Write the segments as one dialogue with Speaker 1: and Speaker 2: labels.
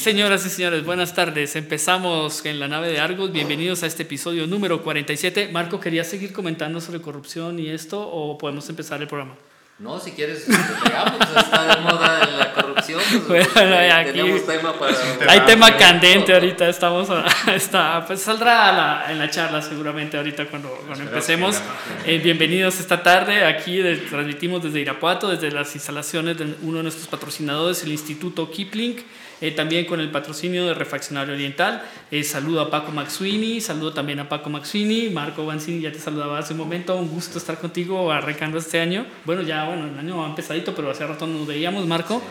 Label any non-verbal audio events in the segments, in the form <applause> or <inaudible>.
Speaker 1: señoras y señores, buenas tardes. Empezamos en la nave de Argos. Bienvenidos a este episodio número 47. Marco, ¿querías seguir comentando sobre corrupción y esto o podemos empezar el programa?
Speaker 2: No, si quieres, pegamos, está de moda la corrupción. Pues,
Speaker 1: bueno, aquí tenemos tema para. Hay tema candente ahorita, estamos. <laughs> está, pues saldrá en la charla seguramente ahorita cuando, cuando empecemos. Eh, bienvenidos esta tarde. Aquí transmitimos desde Irapuato, desde las instalaciones de uno de nuestros patrocinadores, el Instituto Kipling. Eh, también con el patrocinio de Refaccionario Oriental. Eh, saludo a Paco Maxuini, saludo también a Paco Maxuini, Marco Banzini ya te saludaba hace un momento, un gusto estar contigo arrancando este año. Bueno, ya bueno, el año va empezadito, pero hace rato nos veíamos, Marco.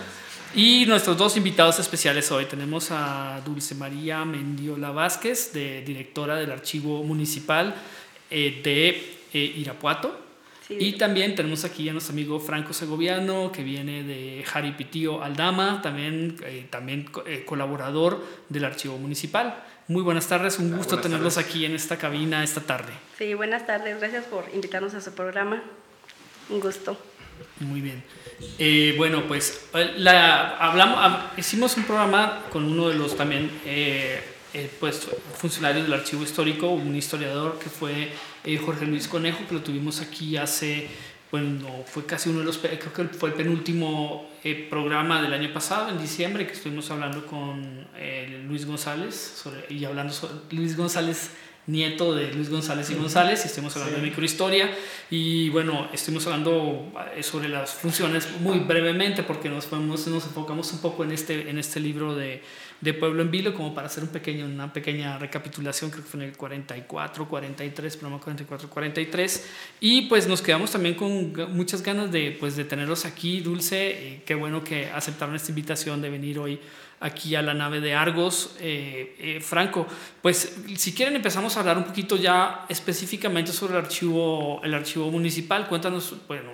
Speaker 1: Y nuestros dos invitados especiales hoy tenemos a Dulce María Mendiola Vázquez, de, directora del Archivo Municipal eh, de Irapuato. Y también tenemos aquí a nuestro amigo Franco Segoviano, que viene de Jaripitío Aldama, también, eh, también eh, colaborador del Archivo Municipal. Muy buenas tardes, un gusto tenerlos aquí en esta cabina esta tarde.
Speaker 3: Sí, buenas tardes, gracias por invitarnos a su programa. Un gusto.
Speaker 1: Muy bien. Eh, bueno, pues la, hablamos, hicimos un programa con uno de los también pues, funcionarios del archivo histórico, un historiador que fue eh, Jorge Luis Conejo, que lo tuvimos aquí hace, bueno, fue casi uno de los, creo que fue el penúltimo eh, programa del año pasado, en diciembre, que estuvimos hablando con eh, Luis González, y hablando sobre Luis González nieto de Luis González y González, y estuvimos hablando de microhistoria, y bueno, estuvimos hablando sobre las funciones muy brevemente, porque nos, nos enfocamos un poco en este, en este libro de de Pueblo en Vilo, como para hacer un pequeño, una pequeña recapitulación, creo que fue en el 44, 43, programa 44, 43. Y pues nos quedamos también con muchas ganas de, pues, de tenerlos aquí, Dulce. Eh, qué bueno que aceptaron esta invitación de venir hoy aquí a la nave de Argos. Eh, eh, Franco, pues si quieren empezamos a hablar un poquito ya específicamente sobre el archivo, el archivo municipal. Cuéntanos, bueno,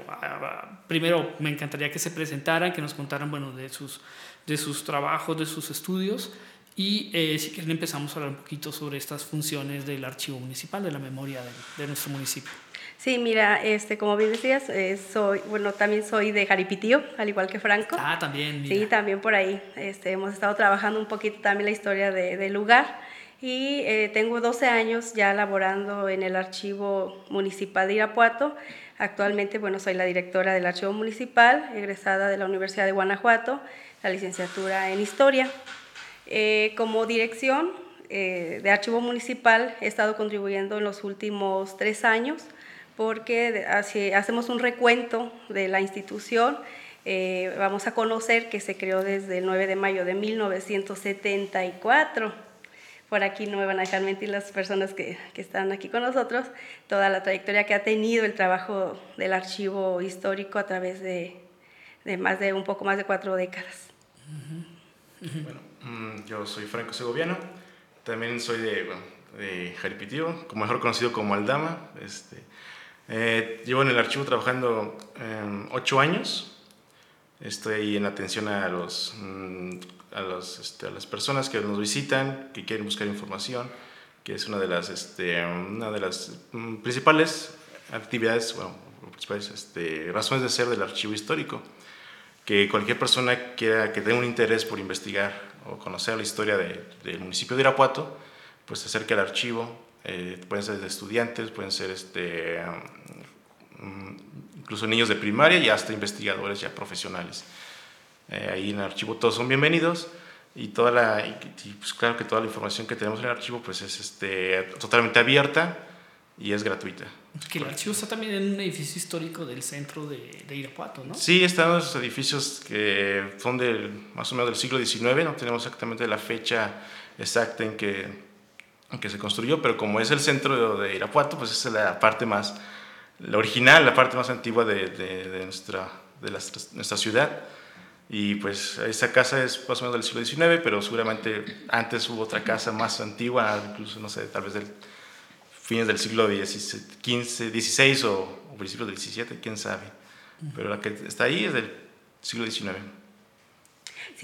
Speaker 1: primero me encantaría que se presentaran, que nos contaran, bueno, de sus de sus trabajos, de sus estudios. Y eh, si quieren empezamos a hablar un poquito sobre estas funciones del archivo municipal, de la memoria de, nuestro municipio.
Speaker 3: Sí, mira, este, como bien decías, eh, soy, bueno, también soy de Jaripitío, al igual que Franco.
Speaker 1: Ah, también.
Speaker 3: Sí, también por ahí. Este, hemos estado trabajando un poquito también la historia del de lugar. Y eh, tengo 12 años ya laborando en el archivo municipal de Irapuato. Actualmente, bueno, soy la directora del archivo municipal, egresada de la Universidad de Guanajuato la licenciatura en Historia. Eh, como dirección eh, de Archivo Municipal he estado contribuyendo en los últimos tres años porque hacemos un recuento de la institución. Eh, vamos a conocer que se creó desde el 9 de mayo de 1974. Por aquí no me van a dejar mentir las personas que, que, están aquí con nosotros, toda la trayectoria que ha tenido el trabajo del archivo histórico a través de, de más de un poco más de cuatro décadas.
Speaker 4: Bueno, mm, yo soy Franco Segoviano, también soy de, bueno, de Jaripitío, como mejor conocido como Aldama. Este, eh, llevo en el archivo trabajando em, ocho años. Estoy en atención a, los, mm, a, los, este, a las personas que nos visitan, que quieren buscar información, que es una de las, este, una de las mm, principales actividades, bueno, principales este, razones de ser del archivo histórico que cualquier persona quiera, que tenga un interés por investigar o conocer la historia del municipio de Irapuato, pues se acerque al archivo. Eh, pueden ser estudiantes, pueden ser este, um, incluso niños de primaria y hasta investigadores ya profesionales. Eh, ahí en el archivo todos son bienvenidos y toda la, y, pues claro que toda la información que tenemos en el archivo pues es este, totalmente abierta y es gratuita.
Speaker 1: Que el archivo está también en un edificio histórico del centro de, de Irapuato, ¿no?
Speaker 4: Sí, están los edificios que son del, más o menos del siglo XIX, no tenemos exactamente la fecha exacta en que, que se construyó, pero como es el centro de, Irapuato, pues es la parte más, la original, la parte más antigua de, de, nuestra, de la, nuestra ciudad. Y pues esa casa es más o menos del siglo XIX, pero seguramente antes hubo otra casa más antigua, incluso, no sé, tal vez del fines del siglo XV, XVI o, principios del XVII, quién sabe. Pero la que está ahí es del siglo XIX.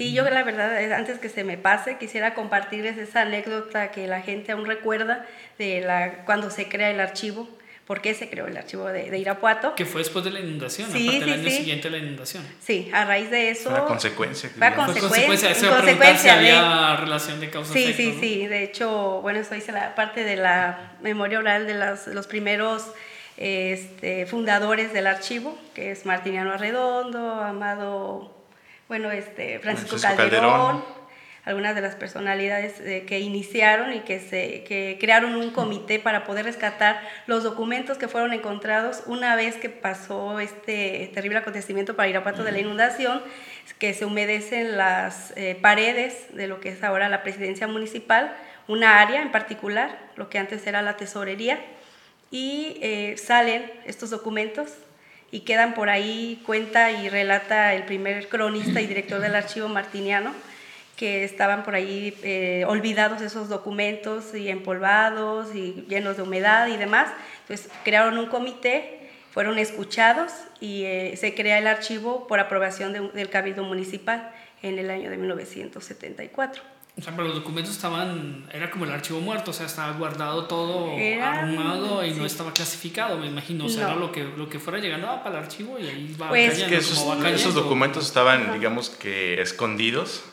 Speaker 3: Sí, yo la verdad, eh, antes que se me pase, quisiera compartirles esa anécdota que la gente aún recuerda de la, cuando se crea el archivo por qué se creó el archivo de, Irapuato.
Speaker 1: Que fue después de la inundación,
Speaker 3: sí,
Speaker 1: aparte
Speaker 3: sí,
Speaker 1: del año
Speaker 3: sí.
Speaker 1: siguiente de la inundación.
Speaker 3: Sí, a raíz de eso...
Speaker 4: Fue una consecuencia.
Speaker 3: Fue a
Speaker 4: digamos.
Speaker 1: Fue
Speaker 3: consecuencia,
Speaker 1: consecuencia, si
Speaker 3: de-
Speaker 1: había relación de causa
Speaker 3: Sí, sí, sí. De hecho, bueno, esto dice la parte de la memoria oral de las- los primeros este, fundadores del archivo, que es Martiniano Arredondo, Amado, bueno, este, Francisco,
Speaker 4: Francisco
Speaker 3: Calderón,
Speaker 4: Calderón.
Speaker 3: algunas de las personalidades eh, que iniciaron y que, se, que crearon un comité para poder rescatar los documentos que fueron encontrados una vez que pasó este terrible acontecimiento para Irapuato de la inundación, que se humedecen las eh, paredes de lo que es ahora la presidencia municipal, una área en particular, lo que antes era la tesorería, y eh, salen estos documentos y quedan por ahí, cuenta y relata el primer cronista y director del archivo martiniano, que estaban por ahí eh, olvidados esos documentos y empolvados y llenos de humedad y demás. Entonces crearon un comité, fueron escuchados y eh, se crea el archivo por aprobación de- del Cabildo Municipal en el año de 1974.
Speaker 1: O sea, pero los documentos estaban, era como el archivo muerto, o sea, estaba guardado todo
Speaker 3: Era-
Speaker 1: arrumado y no
Speaker 3: sí.
Speaker 1: estaba clasificado, me imagino. O sea,
Speaker 3: No.
Speaker 1: era lo que, lo que fuera llegando ah, para el archivo y ahí va
Speaker 3: Pues-
Speaker 1: cayendo,
Speaker 4: que esos,
Speaker 1: como va
Speaker 4: esos
Speaker 1: cayendo.
Speaker 4: documentos estaban, digamos que escondidos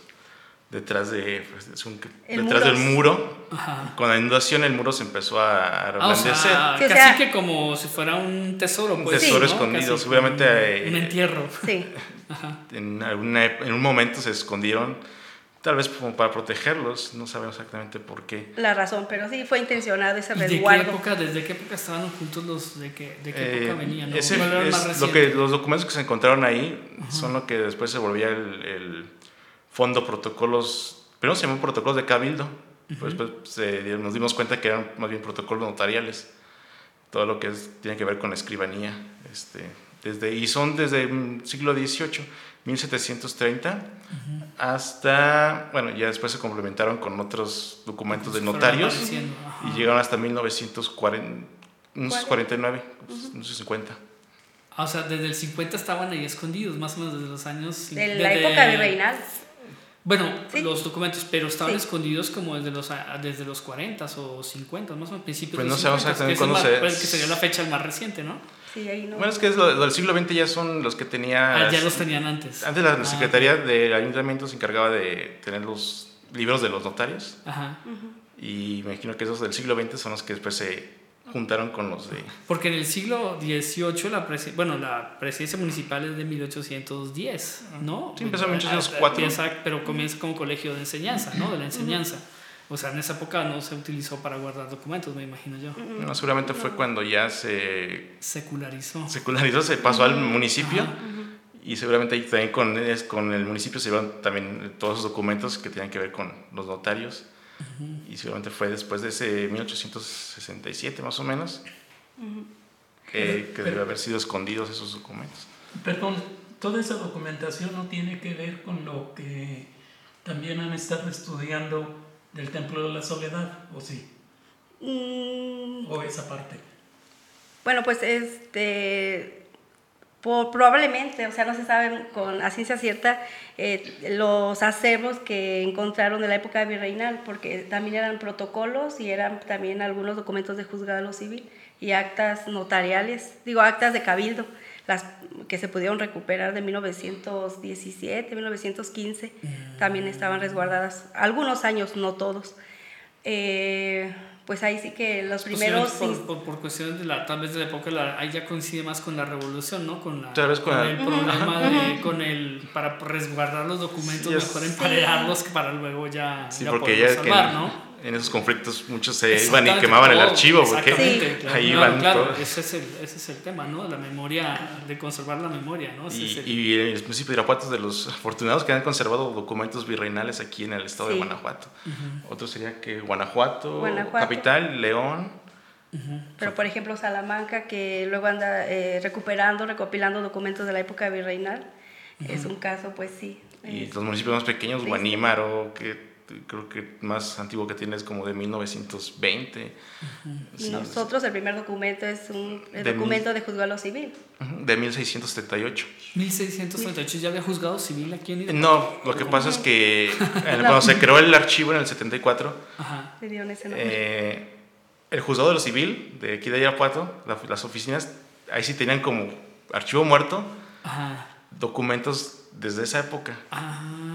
Speaker 4: detrás de pues, es un- detrás del muro.
Speaker 1: Ajá.
Speaker 4: Con la inundación el muro se empezó a
Speaker 1: Ah, o
Speaker 4: reblandecer.
Speaker 1: sea,
Speaker 3: Sí, o
Speaker 1: casi
Speaker 3: sea-
Speaker 1: que como si fuera un tesoro,
Speaker 4: un
Speaker 1: pues.
Speaker 4: tesoro
Speaker 1: ¿no?
Speaker 4: escondido, seguramente
Speaker 1: como
Speaker 4: eh,
Speaker 1: Un entierro.
Speaker 3: Sí, <laughs>
Speaker 4: en, alguna en un momento se escondieron, tal vez como para protegerlos, no sabemos exactamente por qué.
Speaker 3: la razón, pero sí fue intencionado ese
Speaker 1: ¿Y de qué
Speaker 3: resguardo.
Speaker 1: época, desde qué época estaban ocultos los, de qué, de qué
Speaker 4: Eh,
Speaker 1: época venían? ¿no?
Speaker 4: ese
Speaker 1: ¿Cuál era el
Speaker 4: es lo que, los documentos que se encontraron ahí son lo que después se volvía el, el fondo protocolos, primero se llamó protocolos de cabildo, pues después se nos dimos cuenta que eran más bien protocolos notariales, todo lo que es- tiene que ver con la escribanía, este, desde, y son desde el siglo XVIII, 1730, hasta, bueno, ya después se complementaron con otros documentos de notarios y llegaron hasta 1949, no sé, 50.
Speaker 1: Ah, O sea, desde el 50 estaban ahí escondidos, más o menos desde los años...
Speaker 3: De
Speaker 1: desde-
Speaker 3: la época virreinal.
Speaker 1: Bueno,
Speaker 3: Sí.
Speaker 1: los documentos, pero estaban
Speaker 3: Sí.
Speaker 1: escondidos como desde los, a- desde los 40 o 50, más o menos principios
Speaker 4: Pues
Speaker 1: de
Speaker 4: no
Speaker 1: los
Speaker 4: sabemos
Speaker 1: 50, que
Speaker 4: exactamente cuándo se-
Speaker 1: pues, que sería la fecha más reciente, ¿no?
Speaker 3: Sí, ahí no.
Speaker 4: Bueno, es que es lo, lo del siglo XX ya son los que tenía...
Speaker 1: Ah, ya los tenían antes.
Speaker 4: Antes la
Speaker 1: Ah,
Speaker 4: Secretaría del Ayuntamiento se encargaba de tener los libros de los notarios
Speaker 1: Ajá.
Speaker 4: y me imagino que esos del siglo XX son los que después se juntaron con los de...
Speaker 1: Porque en el siglo XVIII, la, presi- bueno, la presidencia municipal es de 1810, ¿no?
Speaker 4: Sí, empezó en
Speaker 1: Ah,
Speaker 4: 1804.
Speaker 1: empieza- pero comienza como colegio de enseñanza, ¿no? De la enseñanza. O sea, en esa época no se utilizó para guardar documentos, me imagino yo.
Speaker 4: No, seguramente fue cuando ya se
Speaker 1: Secularizó.
Speaker 4: secularizó, se pasó al municipio
Speaker 1: Ajá.
Speaker 4: y seguramente ahí también con, es- con el municipio se llevaron también todos esos documentos que tenían que ver con los notarios y seguramente fue después de ese 1867 más o menos que, que debe haber sido escondidos esos documentos.
Speaker 5: Perdón, toda esa documentación no tiene que ver con lo que también han estado estudiando del Templo de la Soledad, ¿o sí?
Speaker 3: Mm,
Speaker 5: ¿O esa parte?
Speaker 3: Bueno, pues este, po- probablemente, o sea, no se sabe con a ciencia cierta eh, los acervos que encontraron de la época virreinal, porque también eran protocolos y eran también algunos documentos de juzgado civil y actas notariales, digo, actas de cabildo, las que se pudieron recuperar de 1917, 1915, también estaban resguardadas algunos años, no todos. Eh, pues ahí sí que los primeros...
Speaker 1: Posiblemente Por, por, por cuestiones de la, tal vez de la época, la, ahí ya coincide más con la revolución, ¿no? Con, la,
Speaker 4: vez con
Speaker 1: el problema de, con el, para resguardar los documentos,
Speaker 4: Sí,
Speaker 1: mejor emparedarlos que para luego ya,
Speaker 4: Sí,
Speaker 1: ya
Speaker 4: porque
Speaker 1: poderlos
Speaker 4: ya
Speaker 1: salvar, ¿no?
Speaker 4: En esos conflictos muchos se iban y quemaban el archivo porque
Speaker 1: exactamente,
Speaker 3: Sí.
Speaker 1: claro,
Speaker 4: ahí
Speaker 1: claro,
Speaker 4: van
Speaker 1: claro,
Speaker 4: todos.
Speaker 1: ese es, el, ese es el tema, ¿no? La memoria, de conservar la memoria, ¿no? Ese
Speaker 4: Y,
Speaker 1: es el-
Speaker 4: y el municipio de Irapuato es de los afortunados que han conservado documentos virreinales aquí en el estado de. Guanajuato. Otro sería que Guanajuato,
Speaker 3: Guanajuato.
Speaker 4: capital, León.
Speaker 3: Pero por ejemplo Salamanca, que luego anda eh, recuperando, recopilando documentos de la época virreinal, es un caso, pues sí.
Speaker 4: Y los municipios más pequeños,
Speaker 3: Sí.
Speaker 4: Guanímaro, que creo que más antiguo que tiene es como de 1920.
Speaker 3: y
Speaker 4: Sí,
Speaker 3: nosotros el primer documento es un el
Speaker 4: De
Speaker 3: documento de juzgado civil.
Speaker 4: ujú, De 1678.
Speaker 1: 1638 ya había juzgado civil aquí en Irapuato.
Speaker 4: No, lo que pasa es que <laughs> eh, cuando se creó el archivo en el 74,
Speaker 3: Le dieron ese nombre.
Speaker 4: eh, el juzgado de lo civil de aquí de Irapuato, la- las oficinas, ahí sí tenían como archivo muerto
Speaker 1: Ajá.
Speaker 4: documentos desde esa época.
Speaker 1: Ah,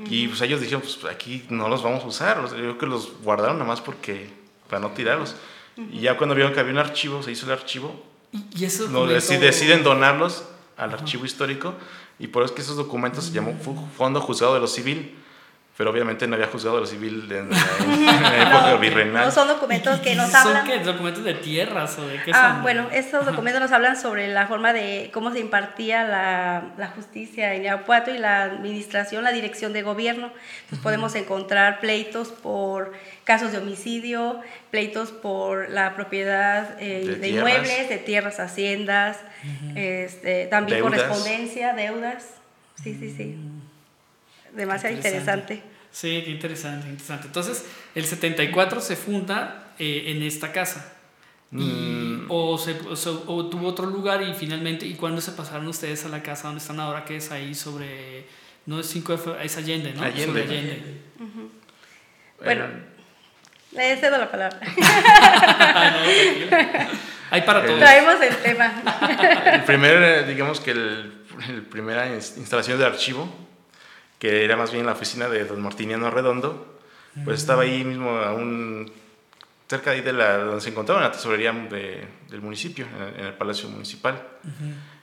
Speaker 1: órale.
Speaker 4: Y, y, pues ellos dijeron, pues aquí no los vamos a usar. O sea, yo creo que los guardaron nada más porque, para no tirarlos. Y ya cuando vieron que había un archivo, se hizo el archivo,
Speaker 1: Y, eso
Speaker 4: no,
Speaker 1: documento-
Speaker 4: deci- deciden donarlos al archivo histórico. Y por eso es que esos documentos se llamó Fu- Fondo Juzgado de lo Civil. Pero obviamente no había juzgado de lo civil en, en la <laughs> época
Speaker 3: No,
Speaker 4: virreinal.
Speaker 3: no son documentos
Speaker 1: ¿Y-
Speaker 3: que nos
Speaker 1: ¿Son
Speaker 3: hablan.
Speaker 1: qué? ¿Documentos de tierras o de qué
Speaker 3: Ah,
Speaker 1: son?
Speaker 3: bueno, estos documentos nos hablan sobre la forma de cómo se impartía la, la justicia en Irapuato y la administración, la dirección de gobierno. Entonces podemos encontrar pleitos por casos de homicidio, pleitos por la propiedad eh,
Speaker 4: De
Speaker 3: de, inmuebles, de tierras, haciendas, este, también
Speaker 4: Deudas.
Speaker 3: correspondencia, deudas. Sí, sí, sí. Demasiado interesante.
Speaker 1: Sí, qué interesante, interesante. Entonces, el 74 se funda eh, en esta casa. Y-
Speaker 4: Mm.
Speaker 1: o, se, o se- o tuvo otro lugar y finalmente, ¿y cuándo se pasaron ustedes a la casa donde están ahora, que es ahí sobre, no es 5 de febrero, es Allende, ¿no?
Speaker 4: Allende.
Speaker 1: Sobre Allende.
Speaker 3: Bueno, le cedo la palabra. <laughs>
Speaker 1: Ah, no. Hay para todos.
Speaker 3: Traemos el tema.
Speaker 4: El primer, eh, digamos que el, el primera ins- instalación de archivo, que era más bien la oficina de don Martiniano Redondo, pues estaba ahí mismo, aún cerca de, ahí de la, donde se encontraba la tesorería de- del municipio, en el, en el Palacio Municipal.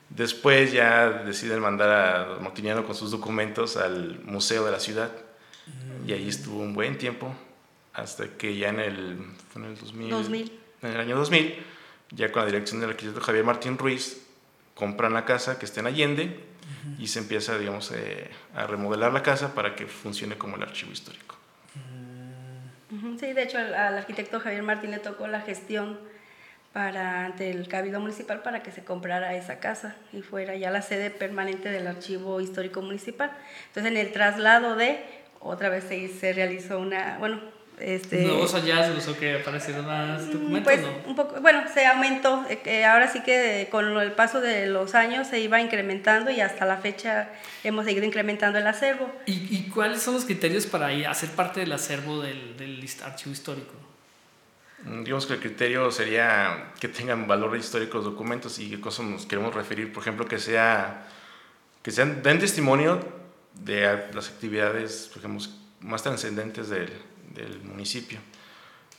Speaker 4: Después ya deciden mandar a don Martiniano con sus documentos al Museo de la Ciudad, y ahí estuvo un buen tiempo, hasta que ya en el, fue en el 2000,
Speaker 3: 2000.
Speaker 4: en el año 2000, ya con la dirección del arquitecto Javier Martín Ruiz, compran la casa que está en Allende y se empieza, digamos, eh, a remodelar la casa para que funcione como el archivo histórico.
Speaker 3: Ujú, Sí, de hecho al, al arquitecto Javier Martín le tocó la gestión para ante el Cabildo Municipal para que se comprara esa casa y fuera ya la sede permanente del Archivo Histórico Municipal. Entonces en el traslado de, otra vez se, se realizó una, bueno, este...
Speaker 1: Nuevos hallazgos o que aparecieron más documentos,
Speaker 3: Pues
Speaker 1: ¿no?
Speaker 3: un poco, bueno, se aumentó, eh, ahora sí que con el paso de los años se iba incrementando y hasta la fecha hemos seguido incrementando el acervo.
Speaker 1: ¿Y, y cuáles son los criterios para hacer parte del acervo del, del archivo histórico?
Speaker 4: Mm, Digamos que el criterio sería que tengan valor histórico los documentos y qué cosas nos queremos referir. Por ejemplo, que sea que sean, den testimonio de las actividades, por ejemplo, más trascendentes del, del municipio.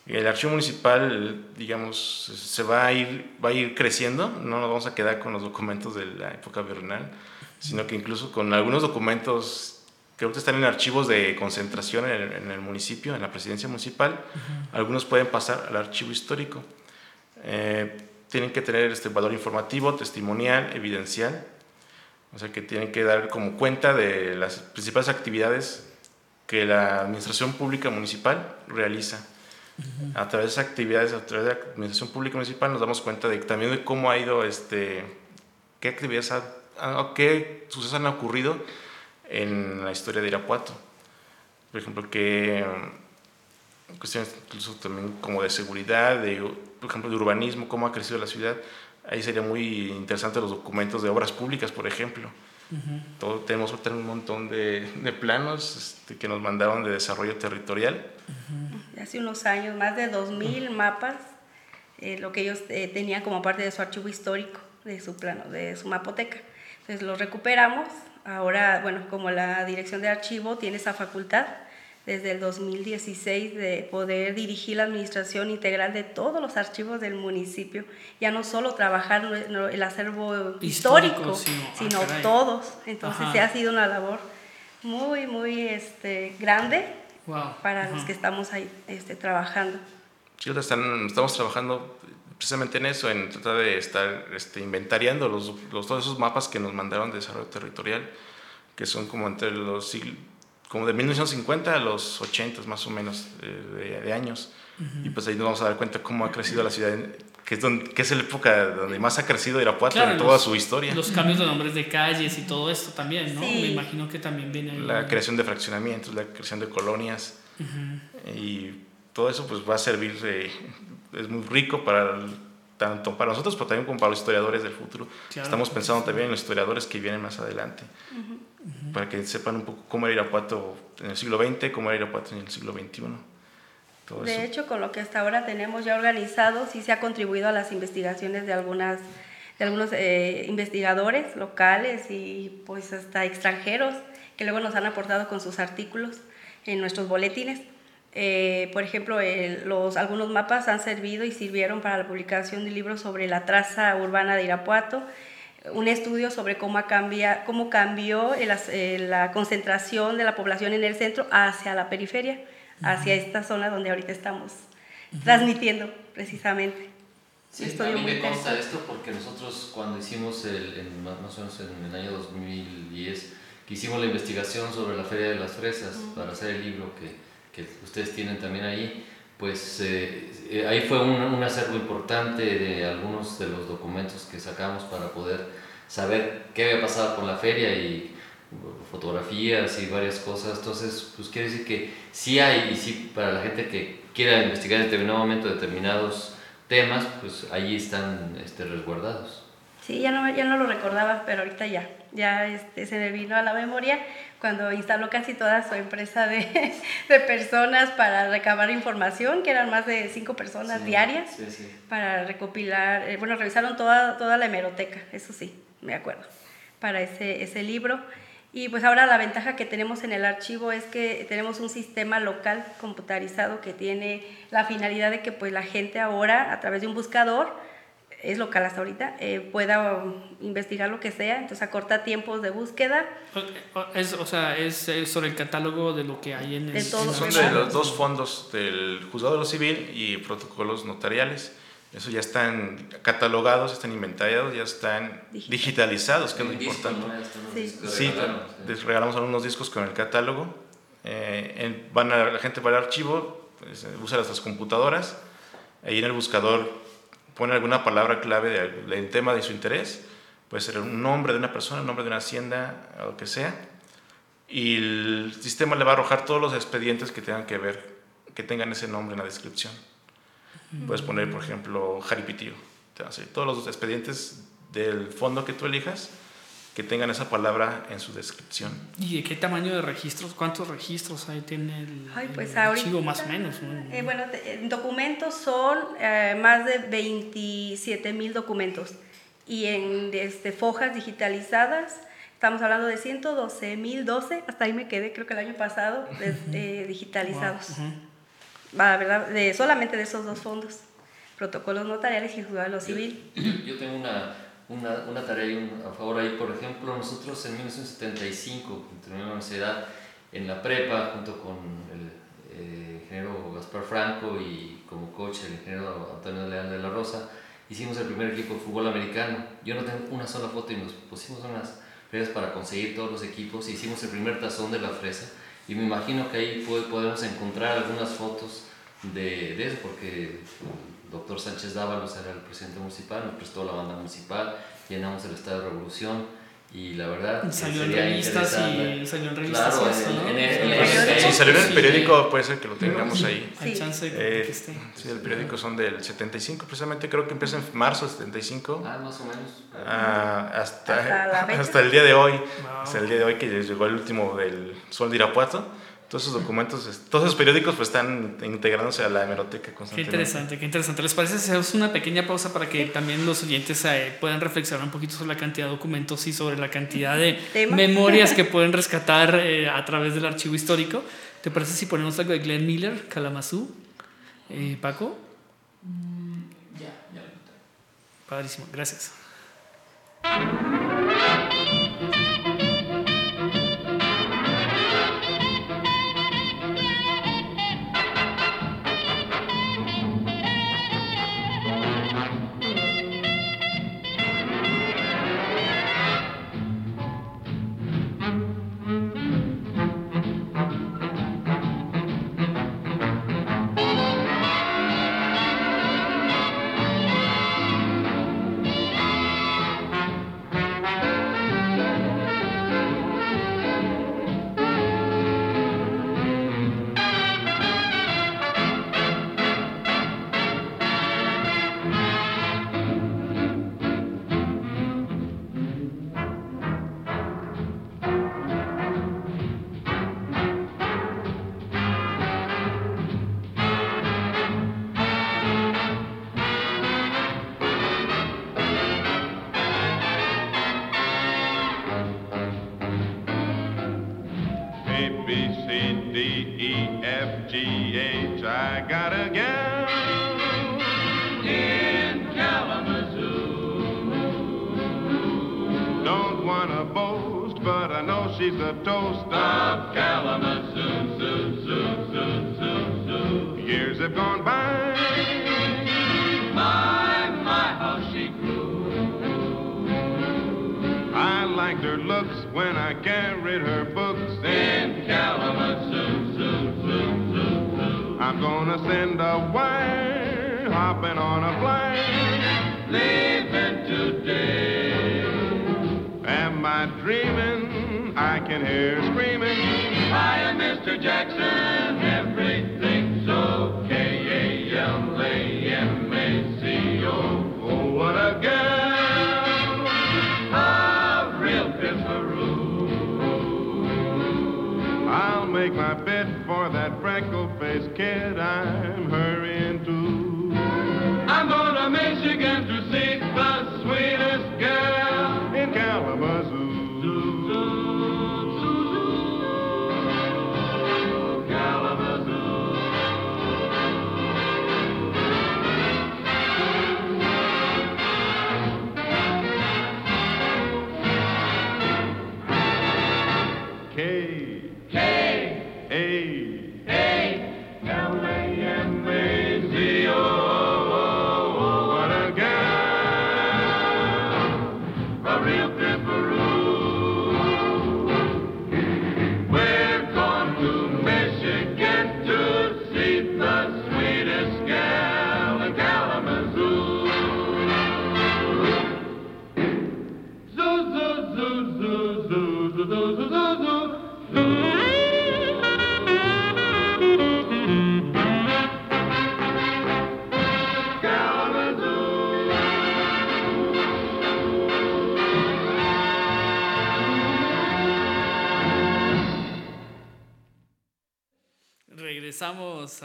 Speaker 4: El archivo municipal, digamos, se va a ir, va a ir creciendo, no nos vamos a quedar con los documentos de la época virreinal, sino que incluso con algunos documentos que ahorita están en archivos de concentración en el, en el municipio, en la presidencia municipal, algunos pueden pasar al archivo histórico. Eh, tienen que tener este valor informativo, testimonial, evidencial, o sea que tienen que dar como cuenta de las principales actividades que la administración pública municipal realiza. A través de actividades, a través de la administración pública municipal, nos damos cuenta de, también de cómo ha ido, este, qué actividades, ha- qué sucesos han ocurrido en la historia de Irapuato. Por ejemplo, que cuestiones incluso también como de seguridad, de, por ejemplo, de urbanismo, cómo ha crecido la ciudad. Ahí sería muy interesante los documentos de obras públicas, por ejemplo. Todo, tenemos un montón de, de planos este, que nos mandaron de desarrollo territorial.
Speaker 3: Hace unos años, más de 2.000 mapas, eh, lo que ellos eh, tenían como parte de su archivo histórico, de su plano, de su mapoteca. Entonces los recuperamos. Ahora, bueno, como la dirección de archivo tiene esa facultad desde el 2016 de poder dirigir la administración integral de todos los archivos del municipio, ya no solo trabajar el acervo
Speaker 1: Histórico,
Speaker 3: histórico,
Speaker 1: sino- ah,
Speaker 3: sino
Speaker 1: caray.
Speaker 3: todos. Entonces
Speaker 1: Ajá.
Speaker 3: se ha sido una labor muy, muy este, grande
Speaker 1: Wow.
Speaker 3: para
Speaker 1: Ajá.
Speaker 3: los que estamos ahí este, trabajando.
Speaker 4: Sí, están, estamos trabajando precisamente en eso, en tratar de estar este, inventariando los, los- todos esos mapas que nos mandaron de desarrollo territorial, que son como entre los siglos, como de 1950 a los 80 más o menos eh, de, de años. Y pues ahí nos vamos a dar cuenta cómo ha crecido la ciudad, que es, donde, que es la época donde más ha crecido Irapuato
Speaker 1: Claro,
Speaker 4: en toda
Speaker 1: los-
Speaker 4: su historia.
Speaker 1: Los cambios de nombres de calles y todo esto también, ¿no?
Speaker 3: Sí.
Speaker 1: Me imagino que también viene ahí.
Speaker 4: la creación de fraccionamientos, la creación de colonias y todo eso pues va a servir, eh, es muy rico para el- tanto para nosotros, pero también como para los historiadores del futuro.
Speaker 1: Claro.
Speaker 4: Estamos pensando también en los historiadores que vienen más adelante, para que sepan un poco cómo era Irapuato en el siglo XX, cómo era Irapuato en el siglo XXI. todo
Speaker 3: De
Speaker 4: eso.
Speaker 3: hecho, con lo que hasta ahora tenemos ya organizado, sí se ha contribuido a las investigaciones de algunas de algunos eh, investigadores locales y pues hasta extranjeros que luego nos han aportado con sus artículos en nuestros boletines. Eh, por ejemplo, el- los, algunos mapas han servido y sirvieron para la publicación de libros sobre la traza urbana de Irapuato, un estudio sobre cómo, cambia- cómo cambió el eh, la concentración de la población en el centro hacia la periferia, hacia esta zona donde ahorita estamos transmitiendo precisamente.
Speaker 2: Sí, a mí me consta esto porque nosotros cuando hicimos, el, en, más más o menos en el año 2010, que hicimos la investigación sobre la Feria de las Fresas para hacer el libro que, que ustedes tienen también ahí, pues eh, eh, ahí fue un, un acervo importante de algunos de los documentos que sacamos para poder saber qué había pasado con la feria y fotografías y varias cosas. Entonces, pues quiere decir que sí hay, y sí para la gente que quiera investigar en determinado momento determinados temas, pues allí están este, resguardados.
Speaker 3: Sí, ya no, ya no lo recordaba, pero ahorita ya. Ya este, se me vino a la memoria cuando instaló casi toda su empresa de, <laughs> de personas para recabar información, que eran más de cinco personas
Speaker 2: Sí,
Speaker 3: diarias,
Speaker 2: Sí, sí.
Speaker 3: para recopilar, eh, bueno, revisaron toda, toda la hemeroteca, eso sí, me acuerdo, para ese, ese libro. Y pues ahora la ventaja que tenemos en el archivo es que tenemos un sistema local computarizado que tiene la finalidad de que pues la gente ahora a través de un buscador, es local hasta ahorita, eh, pueda um, investigar lo que sea, entonces acorta tiempos de búsqueda.
Speaker 1: Es, o sea, es eh, sobre el catálogo de lo que hay en el.
Speaker 3: De todo.
Speaker 4: Son de los dos fondos del juzgado de lo civil y protocolos notariales. Eso ya están catalogados, están inventariados, ya están
Speaker 3: Digital.
Speaker 4: digitalizados, que es lo importante.
Speaker 3: Sí.
Speaker 4: sí. les regalamos algunos discos con el catálogo. Eh, en- van a, la gente va al archivo, pues, usa nuestras computadoras, ahí en el buscador pone alguna palabra clave de- del tema de su interés, puede ser un nombre de una persona, un nombre de una hacienda, o lo que sea, y el sistema le va a arrojar todos los expedientes que tengan que ver, que tengan ese nombre en la descripción. Puedes poner, por ejemplo, Jaripitío. Te va a salir todos los expedientes del fondo que tú elijas que tengan esa palabra en su descripción.
Speaker 1: ¿Y de qué tamaño de registros? ¿Cuántos registros ahí tiene el,
Speaker 3: Ay, pues
Speaker 1: el
Speaker 3: ahorita.
Speaker 1: archivo más o menos? ¿no?
Speaker 3: eh, bueno, en documentos son eh, más de 27 mil documentos. Y en este, fojas digitalizadas, estamos hablando de 112 mil 12, hasta ahí me quedé, creo que el año pasado, <laughs> de- eh, digitalizados.
Speaker 1: Ujú.
Speaker 3: Va, ¿verdad? De, solamente de esos dos fondos, protocolos notariales y juzgado de lo civil.
Speaker 2: Yo, yo tengo una, una, una tarea y un- a favor ahí. Por ejemplo, nosotros en 1975, terminé la universidad, en la prepa, junto con el eh, ingeniero Gaspar Franco y como coach el ingeniero Antonio Leal de la Rosa, hicimos el primer equipo de fútbol americano. Yo no tengo una sola foto y nos pusimos unas ferias para conseguir todos los equipos. Hicimos el primer tazón de la fresa y me imagino que ahí po- podemos encontrar algunas fotos de, de eso, porque doctor Sánchez Dávalos era el presidente municipal, nos prestó la banda municipal, llenamos el Estadio Revolución y la verdad
Speaker 1: Salió en revistas y salió en revistas
Speaker 2: Claro,
Speaker 1: y
Speaker 2: en-
Speaker 1: ¿no?
Speaker 2: en el-
Speaker 1: Sí,
Speaker 2: en el-
Speaker 1: pues,
Speaker 3: periódico.
Speaker 4: Si salió en el
Speaker 1: sí,
Speaker 4: periódico, puede ser que lo tengamos ahí.
Speaker 1: Hay
Speaker 3: Sí.
Speaker 1: chance de que
Speaker 4: Eh,
Speaker 1: esté.
Speaker 4: sí, el periódico son del 75, precisamente creo que empieza en marzo del 75
Speaker 2: Ah, más o menos.
Speaker 4: ah, hasta,
Speaker 3: Hasta <laughs>
Speaker 4: hasta el día de hoy.
Speaker 1: Wow.
Speaker 4: Hasta el día de hoy que llegó el último del Sol de Irapuato. Todos esos documentos, todos esos periódicos pues están integrándose a la hemeroteca
Speaker 1: Qué
Speaker 4: constantemente.
Speaker 1: interesante, qué interesante. ¿Les parece si hacemos una pequeña pausa para que también los oyentes eh, puedan reflexionar un poquito sobre la cantidad de documentos y sobre la cantidad de <laughs> memorias que <laughs> pueden rescatar eh, a través del archivo histórico? ¿Te parece si ponemos algo de Glenn Miller, Kalamazoo? Eh, Paco,
Speaker 5: Ya, ya. lo
Speaker 1: padrísimo, gracias.
Speaker 6: Am dreaming? I can hear screaming. Hi, Mr. Jackson,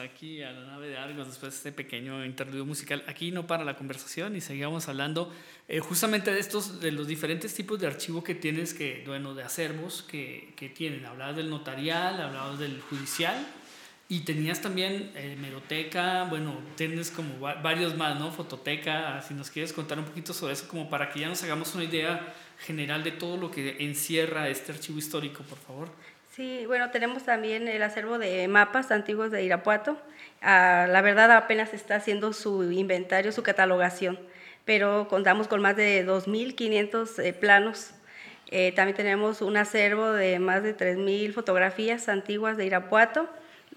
Speaker 1: aquí a la nave de Argos después de este pequeño interludio musical. Aquí no para la conversación y seguimos hablando eh, justamente de estos, de los diferentes tipos de archivo que tienes, que, bueno, de acervos que, que tienen. Hablabas del notarial, hablabas del judicial y tenías también eh, hemeroteca, bueno, tienes como va- varios más, ¿no? Fototeca, si nos quieres contar un poquito sobre eso, como para que ya nos hagamos una idea general de todo lo que encierra este archivo histórico, por favor.
Speaker 3: Sí, bueno, tenemos también el acervo de mapas antiguos de Irapuato. Ah, la verdad apenas está haciendo su inventario, su catalogación, pero contamos con más de 2.500 eh, planos. Eh, también tenemos un acervo de más de 3.000 fotografías antiguas de Irapuato.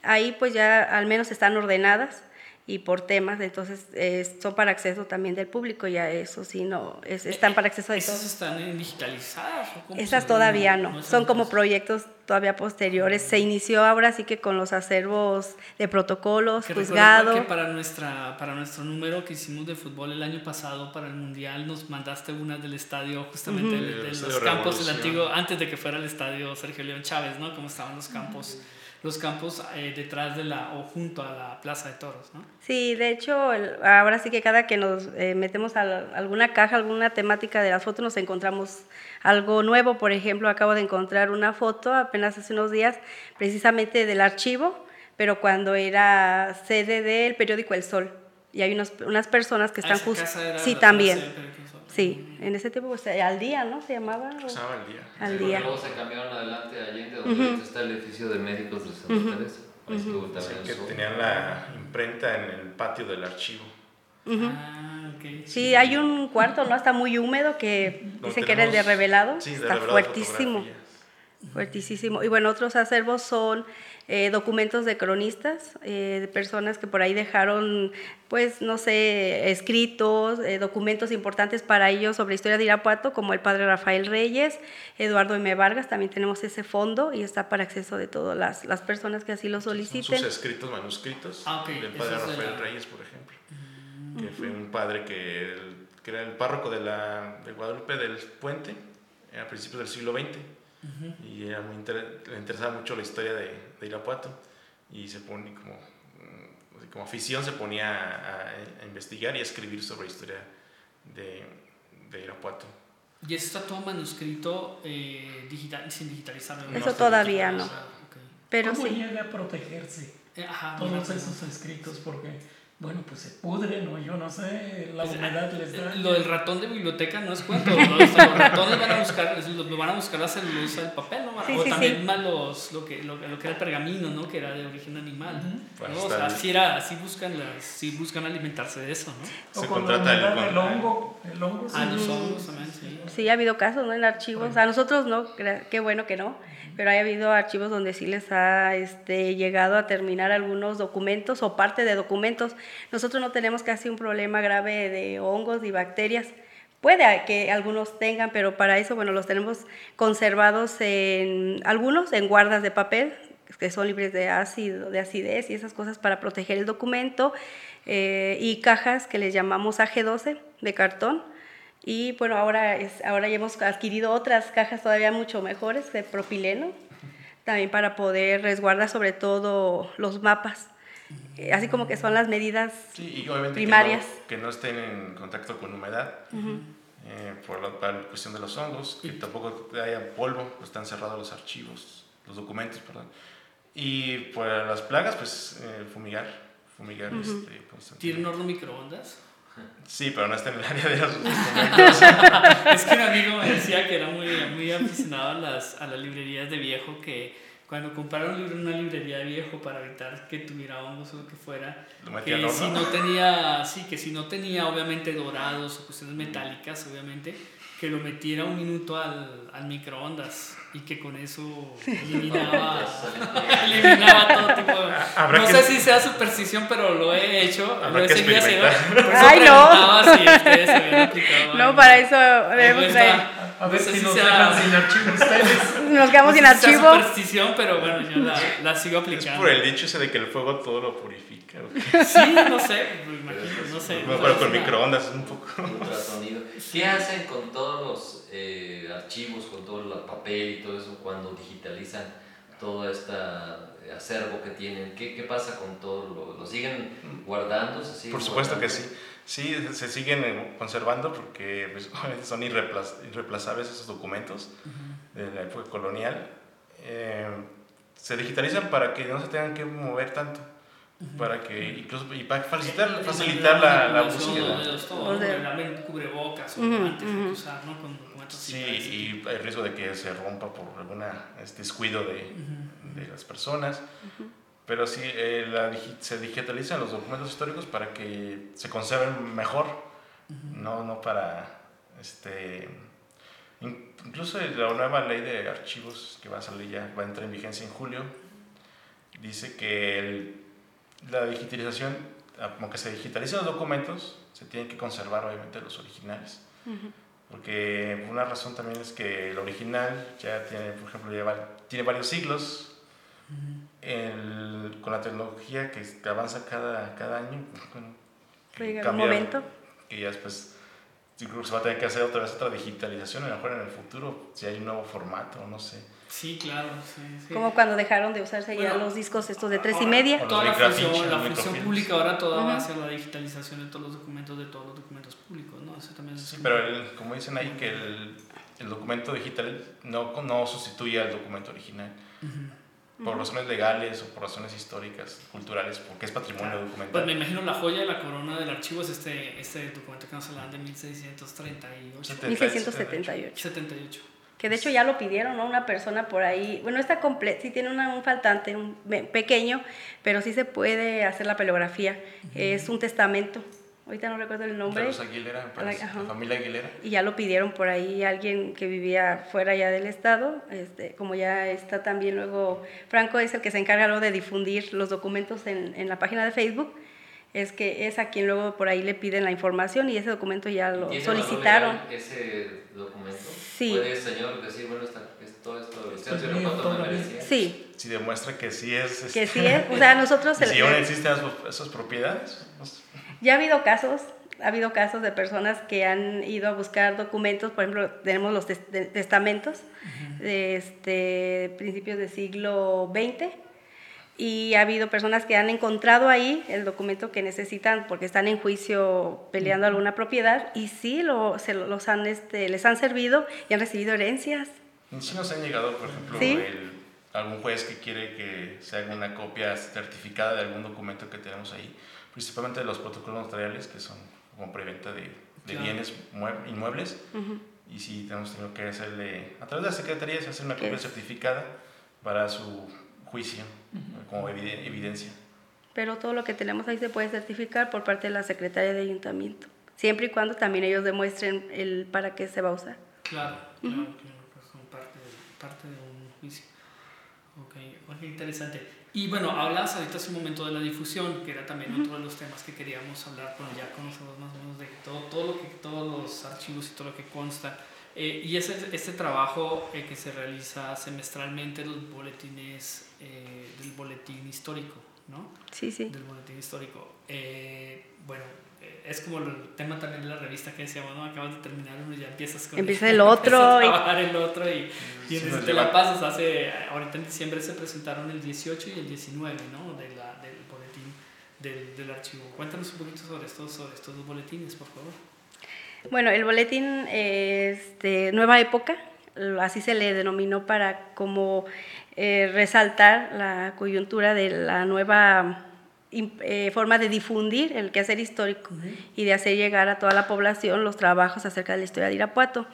Speaker 3: Ahí pues ya al menos están ordenadas y por temas, entonces eh, son para acceso también del público, ya eso sí, no, es- están para acceso de
Speaker 1: ¿Esas
Speaker 3: todos.
Speaker 1: están digitalizadas? o cómo
Speaker 3: Esas todavía no,
Speaker 1: están
Speaker 3: son como proyectos todavía posteriores. Se inició ahora sí que con los acervos de protocolos,
Speaker 1: Que
Speaker 3: juzgado.
Speaker 1: que para, nuestra, para nuestro número que hicimos de fútbol el año pasado para el Mundial nos mandaste una del estadio justamente de, de
Speaker 4: El
Speaker 1: los campos del
Speaker 4: Revolución.
Speaker 1: antiguo, antes de que fuera el estadio Sergio León Chávez, ¿no? Cómo estaban los campos, los campos eh, detrás de la, o junto a la Plaza de Toros, ¿no?
Speaker 3: Sí, de hecho, el- ahora sí que cada que nos eh, metemos a la- alguna caja, alguna temática de las fotos, nos encontramos algo nuevo. Por ejemplo, acabo de encontrar una foto apenas hace unos días, precisamente del archivo, pero cuando era sede del periódico El Sol. Y hay unos, unas personas que
Speaker 1: Ah,
Speaker 3: están justo... Sí, también. Sí, en ese tiempo, pues, al día, ¿no? Se llamaba. o-
Speaker 4: el día.
Speaker 3: Al día.
Speaker 2: Luego se cambiaron adelante a Allende, donde está el edificio de médicos de Santa Teresa. Ahí estuvo también
Speaker 4: que tenían la imprenta en el patio del archivo.
Speaker 1: Ah, ok.
Speaker 3: Sí, hay un cuarto, ¿no? Está muy húmedo que dicen que era el de revelado.
Speaker 4: Sí, de
Speaker 3: Está
Speaker 4: revelado de
Speaker 3: fuertísimo.
Speaker 4: fotografías.
Speaker 3: Fuertísimo. Y bueno, otros acervos son eh, documentos de cronistas, eh, de personas que por ahí dejaron, pues, no sé, escritos, eh, documentos importantes para ellos sobre historia de Irapuato, como el padre Rafael Reyes, Eduardo M. Vargas, también tenemos ese fondo y está para acceso de todas las, las personas que así lo
Speaker 4: Son
Speaker 3: soliciten.
Speaker 4: sus escritos manuscritos
Speaker 1: Ah,
Speaker 4: del padre Rafael
Speaker 1: la-
Speaker 4: Reyes, por ejemplo, que fue un padre que, que era el párroco de, la, de Guadalupe del Puente eh, a principios del siglo XX y era muy inter- le interesaba mucho la historia de, de Irapuato y se pone como, mm, como afición se ponía a, a investigar y a escribir sobre la historia de, de Irapuato.
Speaker 1: Y eso está todo manuscrito eh, digital, sin digitalizar. ¿no?
Speaker 3: Eso todavía no.
Speaker 1: Ah, ok.
Speaker 3: Pero
Speaker 5: ¿Cómo
Speaker 3: sí.
Speaker 5: llega a protegerse
Speaker 1: Eh, Ajá,
Speaker 5: todos esos escritos porque, bueno, pues se pudren o yo no sé, la humedad les da.
Speaker 1: Lo del ratón de biblioteca no es cuento, ¿no? O sea, los ratones van a buscar, lo, lo van a buscar la celulosa del papel, ¿no?
Speaker 3: Sí,
Speaker 1: o
Speaker 3: sí,
Speaker 1: también
Speaker 3: sí.
Speaker 1: más los, lo, que, lo, lo que era el pergamino, ¿no? Que era de origen animal.
Speaker 4: Bueno,
Speaker 1: ¿no? O sea,
Speaker 4: el-
Speaker 1: sí, era, sí, buscan las, sí buscan alimentarse de eso, ¿no?
Speaker 5: O
Speaker 4: Se
Speaker 5: con la humedad
Speaker 4: con-
Speaker 5: del hongo, el hongo
Speaker 1: Ah,
Speaker 5: sí.
Speaker 1: los hongos también, sí.
Speaker 3: Sí, ha habido casos, ¿no? En archivos. A nosotros no, qué bueno que no, pero ha habido archivos donde sí les ha este, llegado a terminar algunos documentos o parte de documentos. Nosotros no tenemos casi un problema grave de hongos y bacterias. Puede que algunos tengan, pero para eso, bueno, los tenemos conservados en algunos en guardas de papel, que son libres de ácido, de acidez y esas cosas para proteger el documento, eh, y cajas que les llamamos AG12 de cartón. Y bueno, ahora, es, ahora ya hemos adquirido otras cajas todavía mucho mejores de propileno, también para poder resguardar sobre todo los mapas, eh, así como que son las medidas
Speaker 4: Sí, y obviamente
Speaker 3: primarias.
Speaker 4: Que, no, que no estén en contacto con humedad, eh, por la, para la cuestión de los hongos, que tampoco haya polvo, pues están cerrados los archivos, los documentos, perdón. Y para las plagas, pues eh, fumigar, fumigar este,
Speaker 1: ¿Tiene
Speaker 4: constantemente.
Speaker 1: un horno microondas?
Speaker 4: Sí, pero no está en el área de los <laughs> documentos.
Speaker 1: es que un amigo me decía que era muy, muy aficionado a las, a las librerías de viejo, que cuando compraron un libro en una librería de viejo para evitar que tuviera hongos o lo que fuera,
Speaker 4: Lo al
Speaker 1: que
Speaker 4: horno.
Speaker 1: si no tenía, sí, que si no tenía obviamente dorados o cuestiones metálicas, obviamente, que lo metiera un minuto al, al microondas y que con eso eliminaba, <laughs> eliminaba todo tipo de...
Speaker 4: Habrá
Speaker 1: No
Speaker 4: que-
Speaker 1: sé si sea superstición, pero lo he hecho.
Speaker 4: Habrá
Speaker 1: lo he seguido haciendo.
Speaker 4: experimentar.
Speaker 1: Por eso
Speaker 3: Ay, no.
Speaker 1: si ustedes habían aplicado
Speaker 3: No, para eso debemos
Speaker 1: está.
Speaker 5: A ver
Speaker 1: No sé
Speaker 5: si
Speaker 1: si
Speaker 5: nos
Speaker 1: sea-
Speaker 5: dejan sin archivo ustedes. <laughs>
Speaker 3: nos quedamos sin
Speaker 1: No sé si sea
Speaker 3: archivo.
Speaker 1: superstición, pero bueno, yo la, la sigo
Speaker 4: Es
Speaker 1: aplicando.
Speaker 4: por el dicho ese de que el fuego todo lo purifica. <laughs>
Speaker 1: Sí, no sé, me imagino, no sé.
Speaker 4: Bueno, pero con
Speaker 1: es
Speaker 4: microondas es un poco... <laughs>
Speaker 2: ultrasonido. ¿Qué hacen con todos los eh, archivos, con todo el papel y todo eso cuando digitalizan todo este acervo que tienen? ¿Qué, qué pasa con todo? ¿Lo, lo siguen guardando? ¿Se siguen
Speaker 4: Por supuesto que
Speaker 2: guardando?
Speaker 4: sí. Sí, se siguen eh, conservando porque pues, <laughs> son irreemplaz- irreemplazables esos documentos de la época colonial. Eh, se digitalizan para que no se tengan que mover tanto, para que incluso y para facilitar, facilitar la, la
Speaker 1: manipulación,
Speaker 4: búsqueda.
Speaker 1: cubrebocas o
Speaker 3: Ujú,
Speaker 1: guantes hay que
Speaker 3: ujú.
Speaker 1: usar, ¿no? Con documentos
Speaker 4: Sí, y hay riesgo de que se rompa por algún descuido de, de las personas. Pero sí, eh, la se digitalizan los documentos históricos para que se conserven mejor, no, no para... Este, in- incluso la nueva ley de archivos que va a salir ya, va a entrar en vigencia en julio, dice que el- la digitalización, aunque se digitalicen los documentos, se tienen que conservar obviamente los originales. Porque una razón también es que el original ya tiene, por ejemplo, lleva, tiene varios siglos. El- con la tecnología que, que avanza cada, cada año, bueno, que
Speaker 3: un
Speaker 4: cambia,
Speaker 3: momento.
Speaker 4: que ya después yo creo que se va a tener que hacer otra vez otra digitalización, a lo mejor en el futuro, si hay un nuevo formato, no sé.
Speaker 1: Sí, claro, sí, sí.
Speaker 3: Como cuando dejaron de usarse ya
Speaker 1: Bueno,
Speaker 3: los discos estos de tres y
Speaker 1: Ahora,
Speaker 3: media.
Speaker 4: los
Speaker 1: Toda la función, la función pública ahora toda va hacia la digitalización de todos los documentos de todos los documentos públicos, ¿no? Eso también es
Speaker 4: Sí, pero el- como dicen ahí, que el, el documento digital no, no sustituye al documento original. Por razones legales o por razones históricas, culturales, porque es patrimonio
Speaker 1: Pues me
Speaker 4: documental.
Speaker 1: imagino la joya de la corona del archivo es este, este documento que nos hablan de 1638.
Speaker 4: Setenta-
Speaker 3: 1678.
Speaker 1: 78.
Speaker 3: Que de hecho ya lo pidieron, ¿no? Una persona por ahí, bueno, está completo, sí tiene una- un faltante, un pequeño, pero sí se puede hacer la paleografía. Es un testamento. Ahorita no recuerdo el
Speaker 4: De
Speaker 3: nombre.
Speaker 4: los Aguilera,
Speaker 3: Ajá.
Speaker 4: la familia Aguilera.
Speaker 3: Y ya lo pidieron por ahí alguien que vivía fuera ya del estado, este, como ya está también luego, Franco es el que se encarga luego de difundir los documentos en, en la página de Facebook, es que es a quien luego por ahí le piden la información y ese documento ya lo
Speaker 2: ¿Tiene valor
Speaker 3: solicitaron.
Speaker 2: legal ese documento?
Speaker 3: Sí.
Speaker 2: ¿Puede el señor decir, bueno, esta, es- todo esto, cuánto me
Speaker 5: todavía.
Speaker 2: merecía?
Speaker 3: Sí,
Speaker 4: Si demuestra que sí es.
Speaker 3: que
Speaker 4: este,
Speaker 3: sí es, o sea, nosotros...
Speaker 4: y <laughs>
Speaker 3: el-
Speaker 4: si aún existen esas, esas propiedades. pues,
Speaker 3: Ya ha habido casos, ha habido casos de personas que han ido a buscar documentos, por ejemplo, tenemos los tes- de- testamentos de este, principios del siglo XX y ha habido personas que han encontrado ahí el documento que necesitan porque están en juicio peleando alguna propiedad y sí lo, se lo- los han, este, les han servido y han recibido herencias.
Speaker 4: Sí nos han llegado, por ejemplo,
Speaker 3: Sí.
Speaker 4: el- algún juez que quiere que se haga una copia certificada de algún documento que tenemos ahí, principalmente de los protocolos notariales, que son como preventa de, de
Speaker 1: Claro.
Speaker 4: bienes mue- inmuebles.
Speaker 3: Ujú.
Speaker 4: Y sí, tenemos tenido que hacerle, a través de la Secretaría, se hace una copia certificada para su juicio, como evide- evidencia.
Speaker 3: Pero todo lo que tenemos ahí se puede certificar por parte de la Secretaría de Ayuntamiento, siempre y cuando también ellos demuestren el para qué se va a usar.
Speaker 1: Claro, claro, claro, pues son parte de, parte de un juicio. Ok, ok, interesante. Y bueno, hablas ahorita hace un momento de la difusión, que era también otro de los temas que queríamos hablar, bueno, ya conocemos más o menos de todo, todo lo que, todos los archivos y todo lo que consta. Eh, y ese, este trabajo eh, que se realiza semestralmente, los boletines eh, del boletín histórico, ¿no?
Speaker 3: Sí, sí.
Speaker 1: del boletín histórico. Eh, bueno, es como el tema también de la revista que decíamos, ¿no? Acabas de terminar uno y ya empiezas con
Speaker 3: Empieza el <laughs> otro
Speaker 1: empiezas
Speaker 3: y-
Speaker 1: a trabajar el otro y, y
Speaker 4: Sí,
Speaker 1: te la pasas hace, ahorita en diciembre se presentaron el 18 y el 19, ¿no? De la, del boletín del, del archivo. Cuéntanos un poquito sobre estos, sobre estos dos boletines, por favor.
Speaker 3: Bueno, el boletín este, Nueva Época, así se le denominó para como eh, resaltar la coyuntura de la nueva eh, forma de difundir el quehacer histórico y de hacer llegar a toda la población los trabajos acerca de la historia de Irapuato.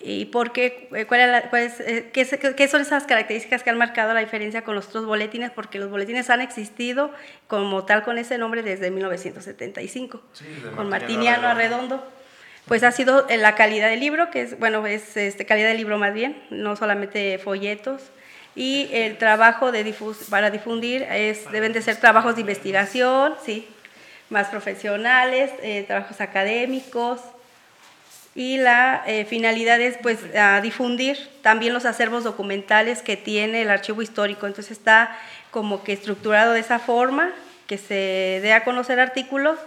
Speaker 3: ¿Y por qué? Eh, ¿Cuál la- cuál es, eh, qué, qué son esas características que han marcado la diferencia con los otros boletines? Porque los boletines han existido como tal con ese nombre desde 1975
Speaker 4: Sí, de
Speaker 3: con
Speaker 4: Martiniano
Speaker 3: Arredondo. Pues ha sido en la calidad del libro, que es, bueno, es este, calidad del libro más bien, no solamente folletos. Y el trabajo de difus- para difundir es, deben de ser trabajos de investigación, sí, más profesionales, eh, trabajos académicos. Y la eh, finalidad es pues a difundir también los acervos documentales que tiene el archivo histórico. Entonces está como que estructurado de esa forma, que se dé a conocer artículos,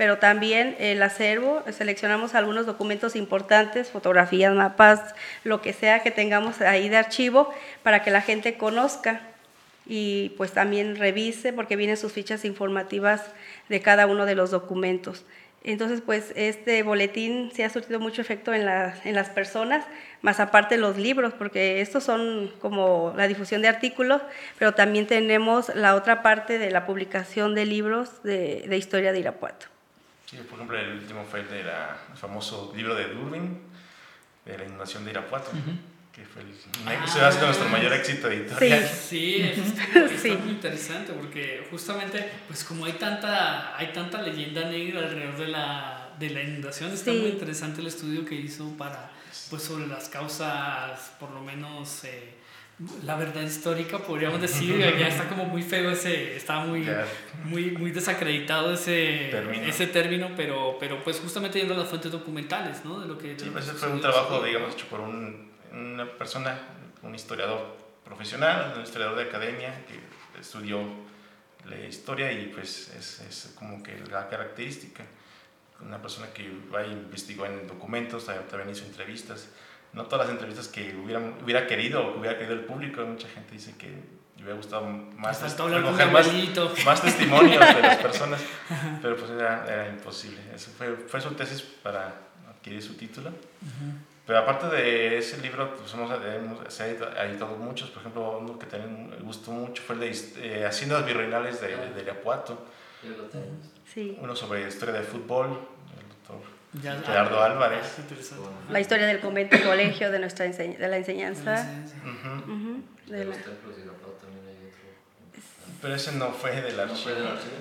Speaker 3: pero también el acervo, seleccionamos algunos documentos importantes, fotografías, mapas, lo que sea que tengamos ahí de archivo, para que la gente conozca y pues también revise, porque vienen sus fichas informativas de cada uno de los documentos. Entonces, pues este boletín sí ha surtido mucho efecto en, la- en las personas, más aparte los libros, porque estos son como la difusión de artículos, pero también tenemos la otra parte de la publicación de libros de, de historia de Irapuato.
Speaker 4: Sí, por ejemplo, el último fue el del famoso libro de Durbin, de la inundación de Irapuato, que fue el,
Speaker 1: Ah.
Speaker 4: se ha sido nuestro mayor éxito editorial.
Speaker 1: Sí, <laughs> es- está
Speaker 3: Sí.
Speaker 1: muy interesante porque justamente, pues como hay tanta, hay tanta leyenda negra alrededor de la, de la inundación, está
Speaker 3: Sí.
Speaker 1: muy interesante el estudio que hizo para, pues sobre las causas, por lo menos, eh, la verdad histórica, podríamos decir, ya está como muy feo ese, está muy, muy, muy desacreditado ese
Speaker 4: Término.
Speaker 1: ese término, pero, pero pues justamente yendo a las fuentes documentales, ¿no? De lo que, de
Speaker 4: Sí,
Speaker 1: lo
Speaker 4: pues
Speaker 1: que
Speaker 4: ese fue un trabajo, digamos, hecho por un- una persona, un historiador profesional, un historiador de academia que estudió la historia y pues es, es como que la característica. Una persona que va e investigó en documentos, también hizo entrevistas. No todas las entrevistas que hubiera, hubiera querido o que hubiera querido el público, mucha gente dice que le hubiera gustado más,
Speaker 1: Me
Speaker 4: recoger más, más testimonios de las <laughs> personas, pero pues era, era imposible. Eso fue, fue su tesis para adquirir su título. Pero aparte de ese libro, pues hemos, hemos- se ha editado- muchos. Por ejemplo, uno que también me gustó mucho fue el de eh, Haciendas Virreinales de, de Irapuato.
Speaker 2: Ya lo tenemos.
Speaker 3: Sí.
Speaker 4: Uno sobre historia del fútbol,
Speaker 1: Ya-
Speaker 4: Gerardo Álvarez.
Speaker 1: Interesante.
Speaker 3: La historia del convento y colegio de, nuestra enseñ- de la enseñanza.
Speaker 2: De los templos de Irapuato también hay otro.
Speaker 4: Pero ese no fue del
Speaker 2: ¿No
Speaker 4: archivo.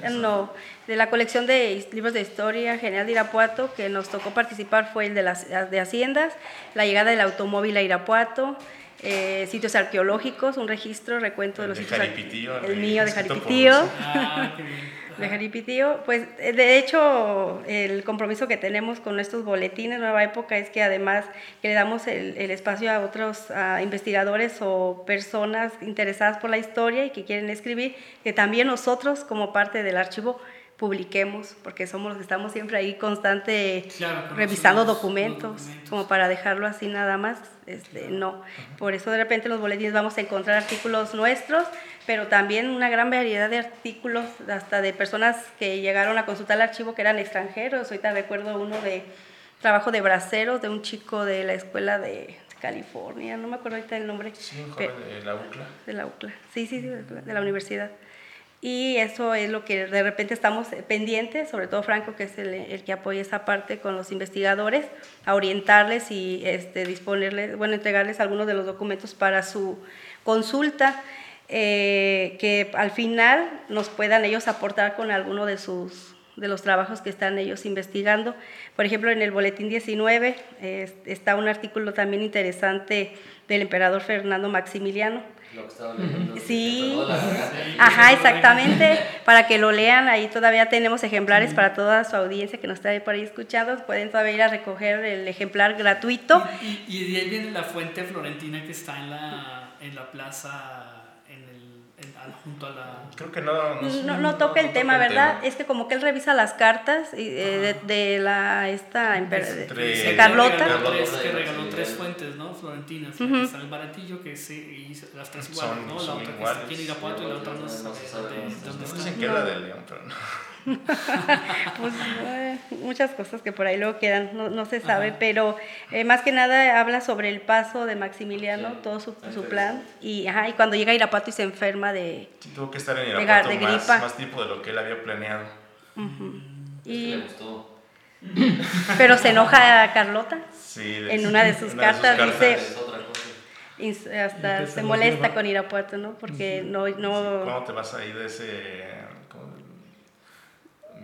Speaker 3: Eh, No, de la colección de libros de historia general de Irapuato que nos tocó participar fue el de las de Haciendas, la llegada del automóvil a Irapuato, eh, sitios arqueológicos, un registro, recuento de los
Speaker 4: de
Speaker 3: sitios ar-
Speaker 4: Jaripitío,
Speaker 3: el mío de Jaripitío.
Speaker 1: Ah, qué bien.
Speaker 3: De Jaripitío, pues eh, de hecho el compromiso que tenemos con estos boletines Nueva Época es que además que le damos el, el espacio a otros a investigadores o personas interesadas por la historia y que quieren escribir, que también nosotros como parte del archivo publiquemos, porque somos los que estamos siempre ahí constante
Speaker 1: Claro,
Speaker 3: revisando
Speaker 1: los- los
Speaker 3: documentos,
Speaker 1: documentos.
Speaker 3: como para dejarlo así nada más, este, no. Por eso de repente en los boletines vamos a encontrar artículos nuestros, pero también una gran variedad de artículos, hasta de personas que llegaron a consultar el archivo que eran extranjeros. Ahorita recuerdo uno de trabajo de braceros de un chico de la escuela de California, no me acuerdo ahorita el nombre.
Speaker 4: Sí, un joven de la UCLA.
Speaker 3: de la UCLA. Sí, sí, sí, de la universidad. Y eso es lo que de repente estamos pendientes, sobre todo Franco, que es el, el que apoya esa parte con los investigadores, a orientarles y este, disponerles, bueno, entregarles algunos de los documentos para su consulta, eh, que al final nos puedan ellos aportar con alguno de sus de los trabajos que están ellos investigando. Por ejemplo, en el Boletín 19 eh, está un artículo también interesante del emperador Fernando Maximiliano,
Speaker 2: Lo que estaba leyendo.
Speaker 3: Sí. Ajá, exactamente. Para que lo lean, ahí todavía tenemos ejemplares para toda su audiencia que nos está ahí por ahí escuchando. Pueden todavía ir a recoger el ejemplar gratuito.
Speaker 1: Y, y de ahí viene la fuente florentina que está en la, en la plaza, junto a la...
Speaker 4: Creo que no. No,
Speaker 3: No, no toca el tema, ¿verdad?
Speaker 4: tema.
Speaker 3: Es que como que él revisa las cartas y, eh, de, de la esta
Speaker 4: Entre-
Speaker 3: de Carlota.
Speaker 1: Que regaló, tres,
Speaker 2: y
Speaker 1: que regaló
Speaker 2: Maximiliano.
Speaker 1: tres fuentes, ¿no? Florentinas.
Speaker 3: Ujú.
Speaker 1: que Está el baratillo, que y las tres iguales,
Speaker 4: Son-
Speaker 1: ¿no? La
Speaker 4: son
Speaker 1: otra que
Speaker 4: iguales.
Speaker 1: está aquí en Irapuato y la otra no se
Speaker 2: No se sabe
Speaker 1: sabe de-
Speaker 2: dónde
Speaker 1: dónde
Speaker 2: está.
Speaker 4: Dicen
Speaker 1: está.
Speaker 4: que es la de León, pero no. <laughs> <laughs>
Speaker 3: Pues, eh, muchas cosas que por ahí luego quedan, no, no se sabe,
Speaker 1: Ajá.
Speaker 3: pero eh, más que nada habla sobre el paso de Maximiliano,
Speaker 2: Sí,
Speaker 3: todo su, su plan, y, ajá, y cuando llega a Irapuato y se enferma de...
Speaker 4: Sí, tuvo que estar en
Speaker 3: De
Speaker 4: Irapuato
Speaker 3: gar- de
Speaker 4: más,
Speaker 3: gripa.
Speaker 4: más tiempo de lo que él había planeado.
Speaker 2: Le
Speaker 3: Y,
Speaker 2: gustó. <laughs>
Speaker 3: pero se enoja a Carlota,
Speaker 4: Sí, de-
Speaker 3: En <laughs> una de sus cartas dice-
Speaker 2: otra cosa.
Speaker 3: hasta se molesta con Irapuato, ¿no? Porque no... no
Speaker 4: ¿Cómo te vas a ir de ese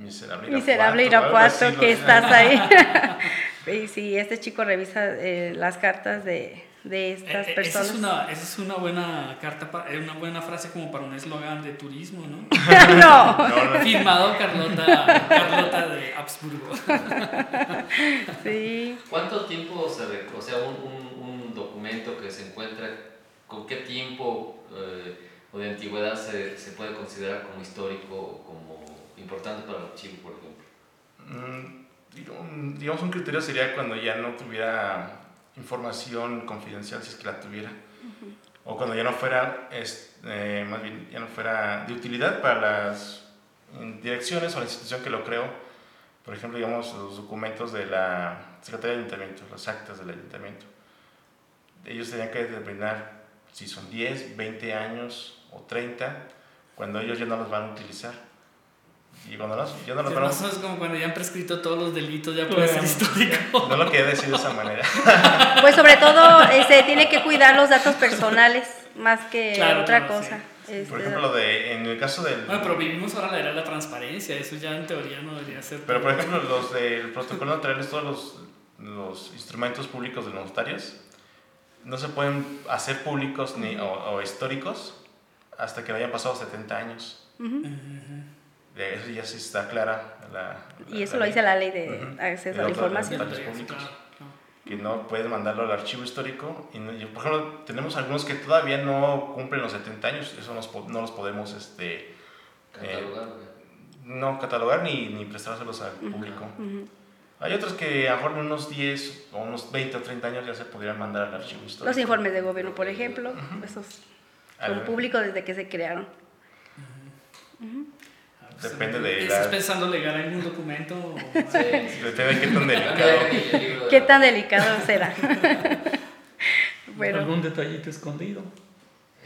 Speaker 4: miserable
Speaker 3: miserable
Speaker 4: Irapuato, lo
Speaker 3: que estás ahí. <laughs> <laughs> y sí, este chico revisa eh, las cartas de, de estas
Speaker 1: Eh, eh, Esa
Speaker 3: personas.
Speaker 1: es, una, esa es una buena carta, eh, una buena frase como para un eslogan de turismo, ¿no? <laughs>
Speaker 3: no,
Speaker 4: No, no,
Speaker 1: Firmado Carlota, Carlota de Habsburgo.
Speaker 3: sí.
Speaker 2: ¿Cuánto tiempo se re- o sea, un, un, un documento que se encuentra, con qué tiempo eh, o de antigüedad se, se puede considerar como histórico o como importante para el archivo, por ejemplo?
Speaker 4: Mm, digamos un criterio sería cuando ya no tuviera información confidencial si es que la tuviera. O cuando ya no fuera es, eh, más bien ya no fuera de utilidad para las direcciones o la institución que lo creó. Por ejemplo digamos los documentos de la Secretaría del Ayuntamiento las actas del Ayuntamiento. Ellos tenían que determinar si son 10, 20 años o 30 cuando ellos ya no los van a utilizar y cuando no los
Speaker 1: Ya
Speaker 4: van a
Speaker 1: no es como cuando ya han prescrito todos los delitos, ya puede ser histórico.
Speaker 4: no lo quería decir de esa manera. <laughs>
Speaker 3: Pues sobre todo se tiene que cuidar los datos personales más que
Speaker 1: Claro,
Speaker 3: otra
Speaker 1: claro,
Speaker 3: cosa. Este,
Speaker 4: Por ejemplo, lo de, en el caso del...
Speaker 1: Bueno, pero vivimos ahora la era de la transparencia, eso ya en teoría no debería ser.
Speaker 4: Pero, por ejemplo, los del <laughs> protocolo notarial, todos los, los instrumentos públicos de los notarios, no se pueden hacer públicos ni, o, o históricos hasta que hayan pasado 70 años. De eso ya sí está clara la...
Speaker 3: y eso
Speaker 4: la
Speaker 3: lo
Speaker 4: ley,
Speaker 3: dice la ley de
Speaker 4: Ujú.
Speaker 3: acceso
Speaker 4: De
Speaker 3: a la información.
Speaker 4: datos públicos. Que no puedes mandarlo al archivo histórico. Y, no- y, por ejemplo, tenemos algunos que todavía no cumplen los 70 años. Eso nos no los podemos... Este,
Speaker 2: Catalogar, güey.
Speaker 4: no catalogar ni, ni prestárselos al público.
Speaker 3: Ujú.
Speaker 4: Hay otros que a lo mejor en unos 10 o unos 20 o 30 años ya se podrían mandar al archivo histórico.
Speaker 3: Los informes de gobierno, por ejemplo, esos son
Speaker 4: Al-
Speaker 3: públicos desde que se crearon.
Speaker 4: Depende de
Speaker 1: ¿Estás pensando legar algún documento? o-
Speaker 2: Sí.
Speaker 4: Depende de qué tan delicado.
Speaker 2: de
Speaker 3: ¿Qué tan delicado será? <laughs> bueno,
Speaker 5: Algún detallito escondido.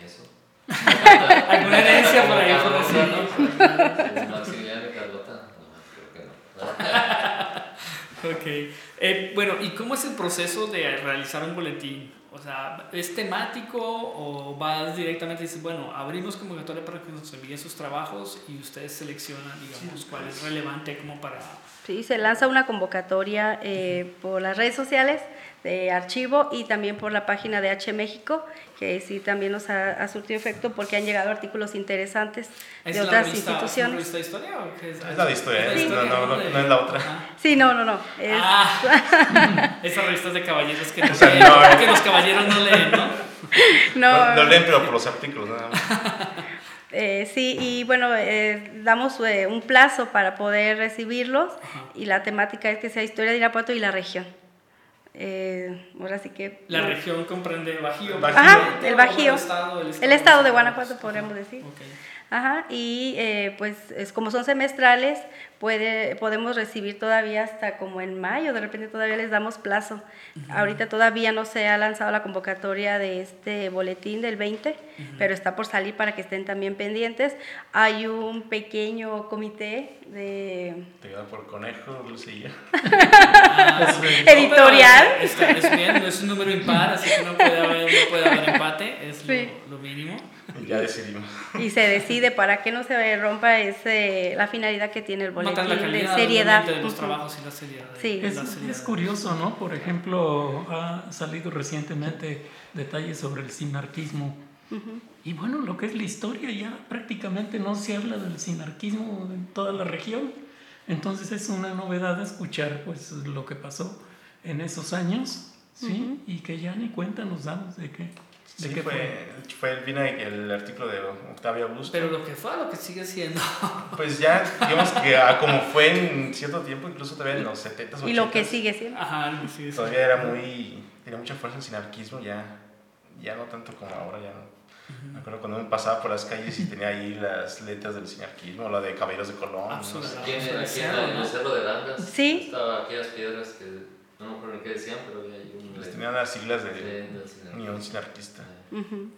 Speaker 2: Eso. <laughs>
Speaker 1: ¿Alguna herencia por ahí por
Speaker 2: Carlota,
Speaker 1: decir?
Speaker 2: ¿no? Maximiliano y Carlota. No, creo que no. <laughs>
Speaker 1: Ok. Eh, bueno, ¿y cómo es el proceso de realizar un boletín? O sea, ¿es temático o vas directamente y dices, bueno, abrimos convocatoria para que nos envíen sus trabajos y ustedes seleccionan, digamos, cuál es relevante como para...
Speaker 3: sí, se lanza una convocatoria eh, por las redes sociales de archivo y también por la página de H México, que sí también nos ha, ha surtido efecto porque han llegado artículos interesantes
Speaker 1: ¿Es
Speaker 3: de
Speaker 1: la
Speaker 3: otras
Speaker 1: revista- ¿Es
Speaker 3: instituciones.
Speaker 1: revista de historia o qué es?
Speaker 4: Es la de historia,
Speaker 1: ¿Es
Speaker 4: ¿eh? No, no, no,
Speaker 1: de-
Speaker 4: no es la otra.
Speaker 3: Sí, no, no, no. es-
Speaker 1: Ah, <laughs> esas revistas de caballeros que, <laughs> no
Speaker 4: sea,
Speaker 1: leen,
Speaker 4: eh.
Speaker 1: que los caballeros no leen, ¿no?
Speaker 3: no,
Speaker 4: No, leen, pero por los artículos, nada más. <laughs>
Speaker 3: Eh, sí, y bueno, eh, damos eh, un plazo para poder recibirlos y la temática es que sea historia de Irapuato y la región. Eh, ahora sí que...
Speaker 1: La región comprende Bajío.
Speaker 4: Bajío.
Speaker 3: Ajá, el Bajío.
Speaker 1: El estado,
Speaker 3: El estado de Guanajuato, podríamos decir. Ajá, y eh, pues es, como son semestrales, puede, podemos recibir todavía hasta como en mayo, de repente todavía les damos plazo. Ahorita todavía no se ha lanzado la convocatoria de este boletín del 20, pero está por salir para que estén también pendientes. Hay un pequeño comité de...
Speaker 4: Te por conejo, Lucía. <laughs>
Speaker 1: Ah,
Speaker 3: Editorial.
Speaker 1: No, está, es bien, es un número impar, así que no puede haber, no puede haber empate, es
Speaker 3: Sí.
Speaker 1: lo, lo mínimo.
Speaker 4: Ya decidimos.
Speaker 3: Y se decide para que no se rompa ese, la finalidad que tiene el boletín
Speaker 1: Notan la
Speaker 3: de
Speaker 1: calidad
Speaker 3: seriedad.
Speaker 1: obviamente, de los trabajos y la seriedad. de-
Speaker 3: Sí.
Speaker 1: de
Speaker 5: Es,
Speaker 1: la seriedad.
Speaker 5: es curioso, ¿no? Por ejemplo, ha salido recientemente detalles sobre el sinarquismo. Y bueno, lo que es la historia ya prácticamente no se habla del sinarquismo en toda la región. Entonces es una novedad escuchar pues lo que pasó en esos años, ¿sí? Y que ya ni cuenta nos damos de qué, de
Speaker 4: Sí,
Speaker 5: qué
Speaker 4: fue, fue el, vino el artículo de Octavio Augusto.
Speaker 1: Pero lo que fue, lo que sigue siendo.
Speaker 4: Pues ya, digamos que ah, como fue en cierto tiempo, incluso todavía en los 70s, 80s,
Speaker 3: Y lo que sigue siendo.
Speaker 1: Ajá, lo que sigue siendo.
Speaker 4: todavía era muy, tenía mucha fuerza el sinarquismo, ya, ya no tanto como ahora, ya no. Me acuerdo cuando uno pasaba por las calles y tenía ahí las letras del sinarquismo, la de Caballeros de Colón. no sé.
Speaker 1: Absolutamente.
Speaker 2: Aquí en, el
Speaker 1: ¿no?
Speaker 2: Cerro de Dangas
Speaker 3: Sí.
Speaker 2: estaba aquellas piedras que no me acuerdo qué decían, pero había un...
Speaker 4: Pues tenían las siglas de
Speaker 2: Sí, sinarquismo.
Speaker 4: Unión Sinarquista.
Speaker 3: Ujú.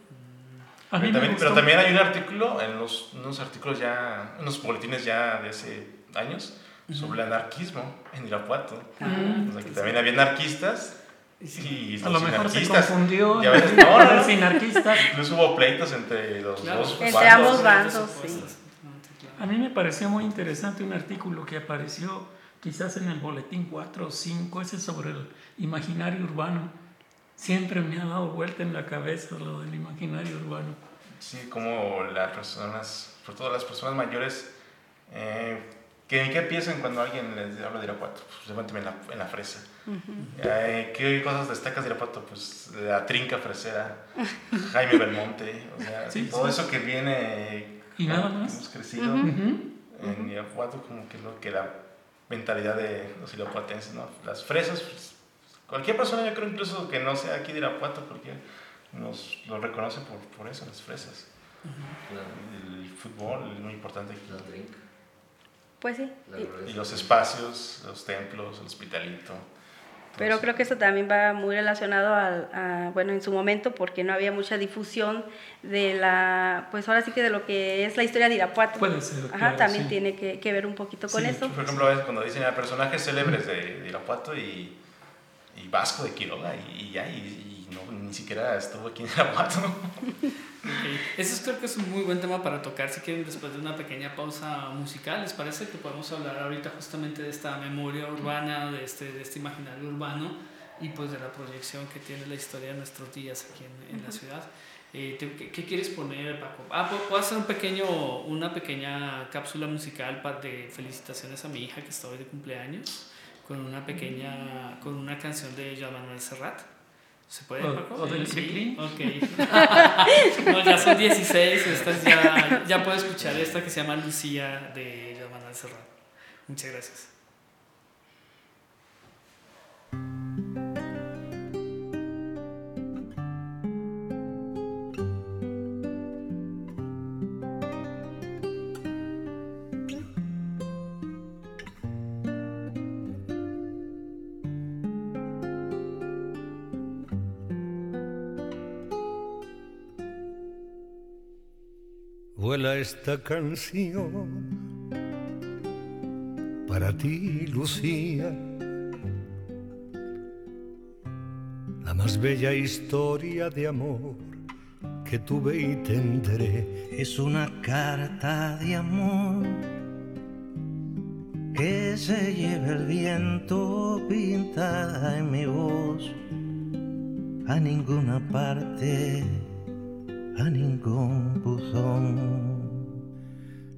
Speaker 5: A mí
Speaker 4: Pero también, pero también hay un artículo, en los, unos artículos ya, unos boletines ya de hace años, sobre el anarquismo en Irapuato.
Speaker 5: Mm.
Speaker 4: O sea, que también había anarquistas y
Speaker 5: A
Speaker 4: los
Speaker 5: lo mejor se
Speaker 4: sinarquistas.
Speaker 5: confundió
Speaker 4: Ya ves, <laughs> no, no,
Speaker 5: el
Speaker 4: no.
Speaker 5: sinarquista.
Speaker 4: Incluso hubo pleitos entre los
Speaker 1: Claro.
Speaker 4: dos
Speaker 3: Entre
Speaker 4: bandos.
Speaker 3: ambos bandos, sí.
Speaker 5: A mí me pareció muy interesante un artículo que apareció quizás en el boletín 4 o 5, ese sobre el imaginario urbano. Siempre me ha dado vuelta en la cabeza lo del imaginario urbano.
Speaker 4: Sí, como las personas, sobre todo las personas mayores, eh, ¿qué, ¿qué piensan cuando alguien les habla de Irapuato? Pues levánteme en la, en la fresa. Eh, ¿Qué cosas destacas de Irapuato? Pues la trinca fresera, Jaime Belmonte, o sea,
Speaker 5: Sí,
Speaker 4: todo
Speaker 5: sí.
Speaker 4: eso que viene...
Speaker 5: ¿Y nada más?
Speaker 4: Hemos crecido
Speaker 5: Ujú.
Speaker 4: en Irapuato, como que lo que la mentalidad de los irapuatenses, ¿no? Las fresas, pues, cualquier persona, yo creo incluso que no sea aquí de Irapuato, porque nos lo reconoce por, por eso, las fresas.
Speaker 2: La,
Speaker 4: El fútbol es muy importante aquí.
Speaker 3: Pues sí.
Speaker 2: la
Speaker 3: Y-
Speaker 4: los espacios, los templos, el hospitalito.
Speaker 3: Pero creo que eso también va muy relacionado al, a, bueno, en su momento, porque no había mucha difusión de la, pues ahora sí que de lo que es la historia de Irapuato.
Speaker 5: Puede ser,
Speaker 3: Ajá,
Speaker 5: claro,
Speaker 3: también
Speaker 5: sí.
Speaker 3: tiene que, que ver un poquito con
Speaker 5: Sí,
Speaker 3: eso.
Speaker 4: Por ejemplo, a veces cuando dicen a personajes célebres de, de Irapuato y, y Vasco de Quiroga, y, y ya, y, y no, ni siquiera estuvo aquí en Irapuato. <laughs>
Speaker 1: Ok. Ese es, creo que es un muy buen tema para tocar si quieren después de una pequeña pausa musical. ¿Les parece que podemos hablar ahorita justamente de esta memoria urbana, de este, de este imaginario urbano y pues de la proyección que tiene la historia de nuestros días aquí en, en la ciudad? Eh, te- ¿qué, qué quieres poner, Paco? Ah, pu- puedo hacer un pequeño, una pequeña cápsula musical de felicitaciones a mi hija que está hoy de cumpleaños con una pequeña, con una canción de Joan Manuel Serrat. ¿Se puede,
Speaker 5: O-
Speaker 1: Paco?
Speaker 5: o del
Speaker 1: Sí. Ok. <laughs> <laughs> no, ya son 16, estas ya, ya puedo escuchar esta que se llama Lucía de Joan Manuel Serrat. Muchas gracias.
Speaker 7: Esta canción para ti, Lucía, la más bella historia de amor que tuve y tendré.
Speaker 8: Es una carta de amor que se lleva el viento pintada en mi voz a ninguna parte, a ningún buzón.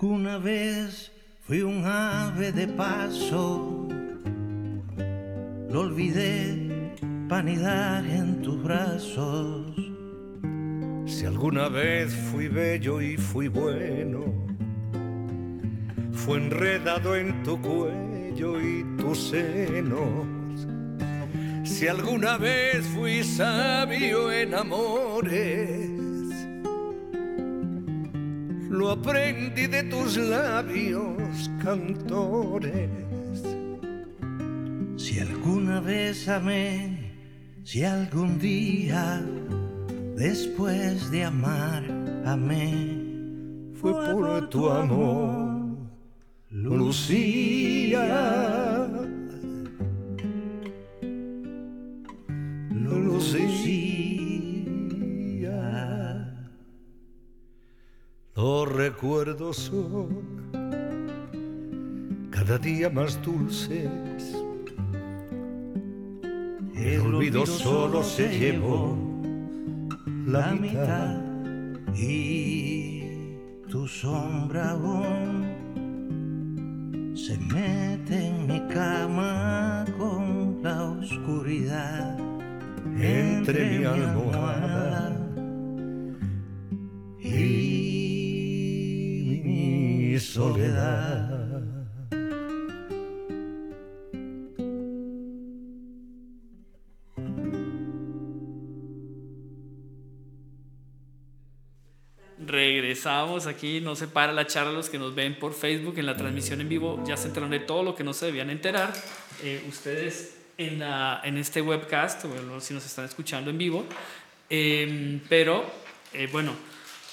Speaker 8: Alguna vez fui un ave de paso, lo olvidé para anidar en tus brazos.
Speaker 7: Si alguna vez fui bello y fui bueno, fue enredado en tu cuello y tus senos. Si alguna vez fui sabio en amores, lo aprendí de tus labios cantores.
Speaker 8: Si alguna vez amé, si algún día después de amar amé,
Speaker 7: fue por tu amor, Lucía. Lucía. Recuerdos son cada día más dulces. El olvido solo se llevó la mitad
Speaker 8: y tu sombra aún se mete en mi cama con la oscuridad
Speaker 7: entre mi almohada
Speaker 8: y soledad.
Speaker 1: Regresamos aquí, no se para la charla los que nos ven por Facebook en la transmisión en vivo, ya se enteraron de todo lo que no se debían enterar. Eh, ustedes en, en este webcast, bueno, si nos están escuchando en vivo, eh, pero eh, bueno,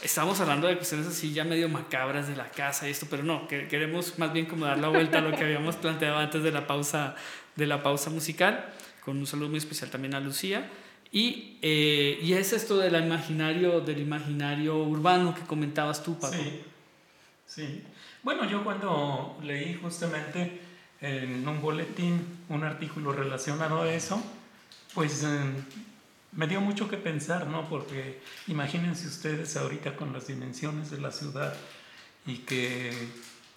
Speaker 1: estamos hablando de cuestiones así ya medio macabras de la casa y esto, pero no, que, queremos más bien como dar la vuelta a lo que habíamos planteado antes de la pausa, de la pausa musical, con un saludo muy especial también a Lucía. Y, eh, y es esto del imaginario, del imaginario urbano que comentabas tú, Paco.
Speaker 5: Sí, sí. Bueno, yo cuando leí justamente en un boletín un artículo relacionado a eso, pues eh, me dio mucho que pensar, ¿no? Porque imagínense ustedes ahorita con las dimensiones de la ciudad y que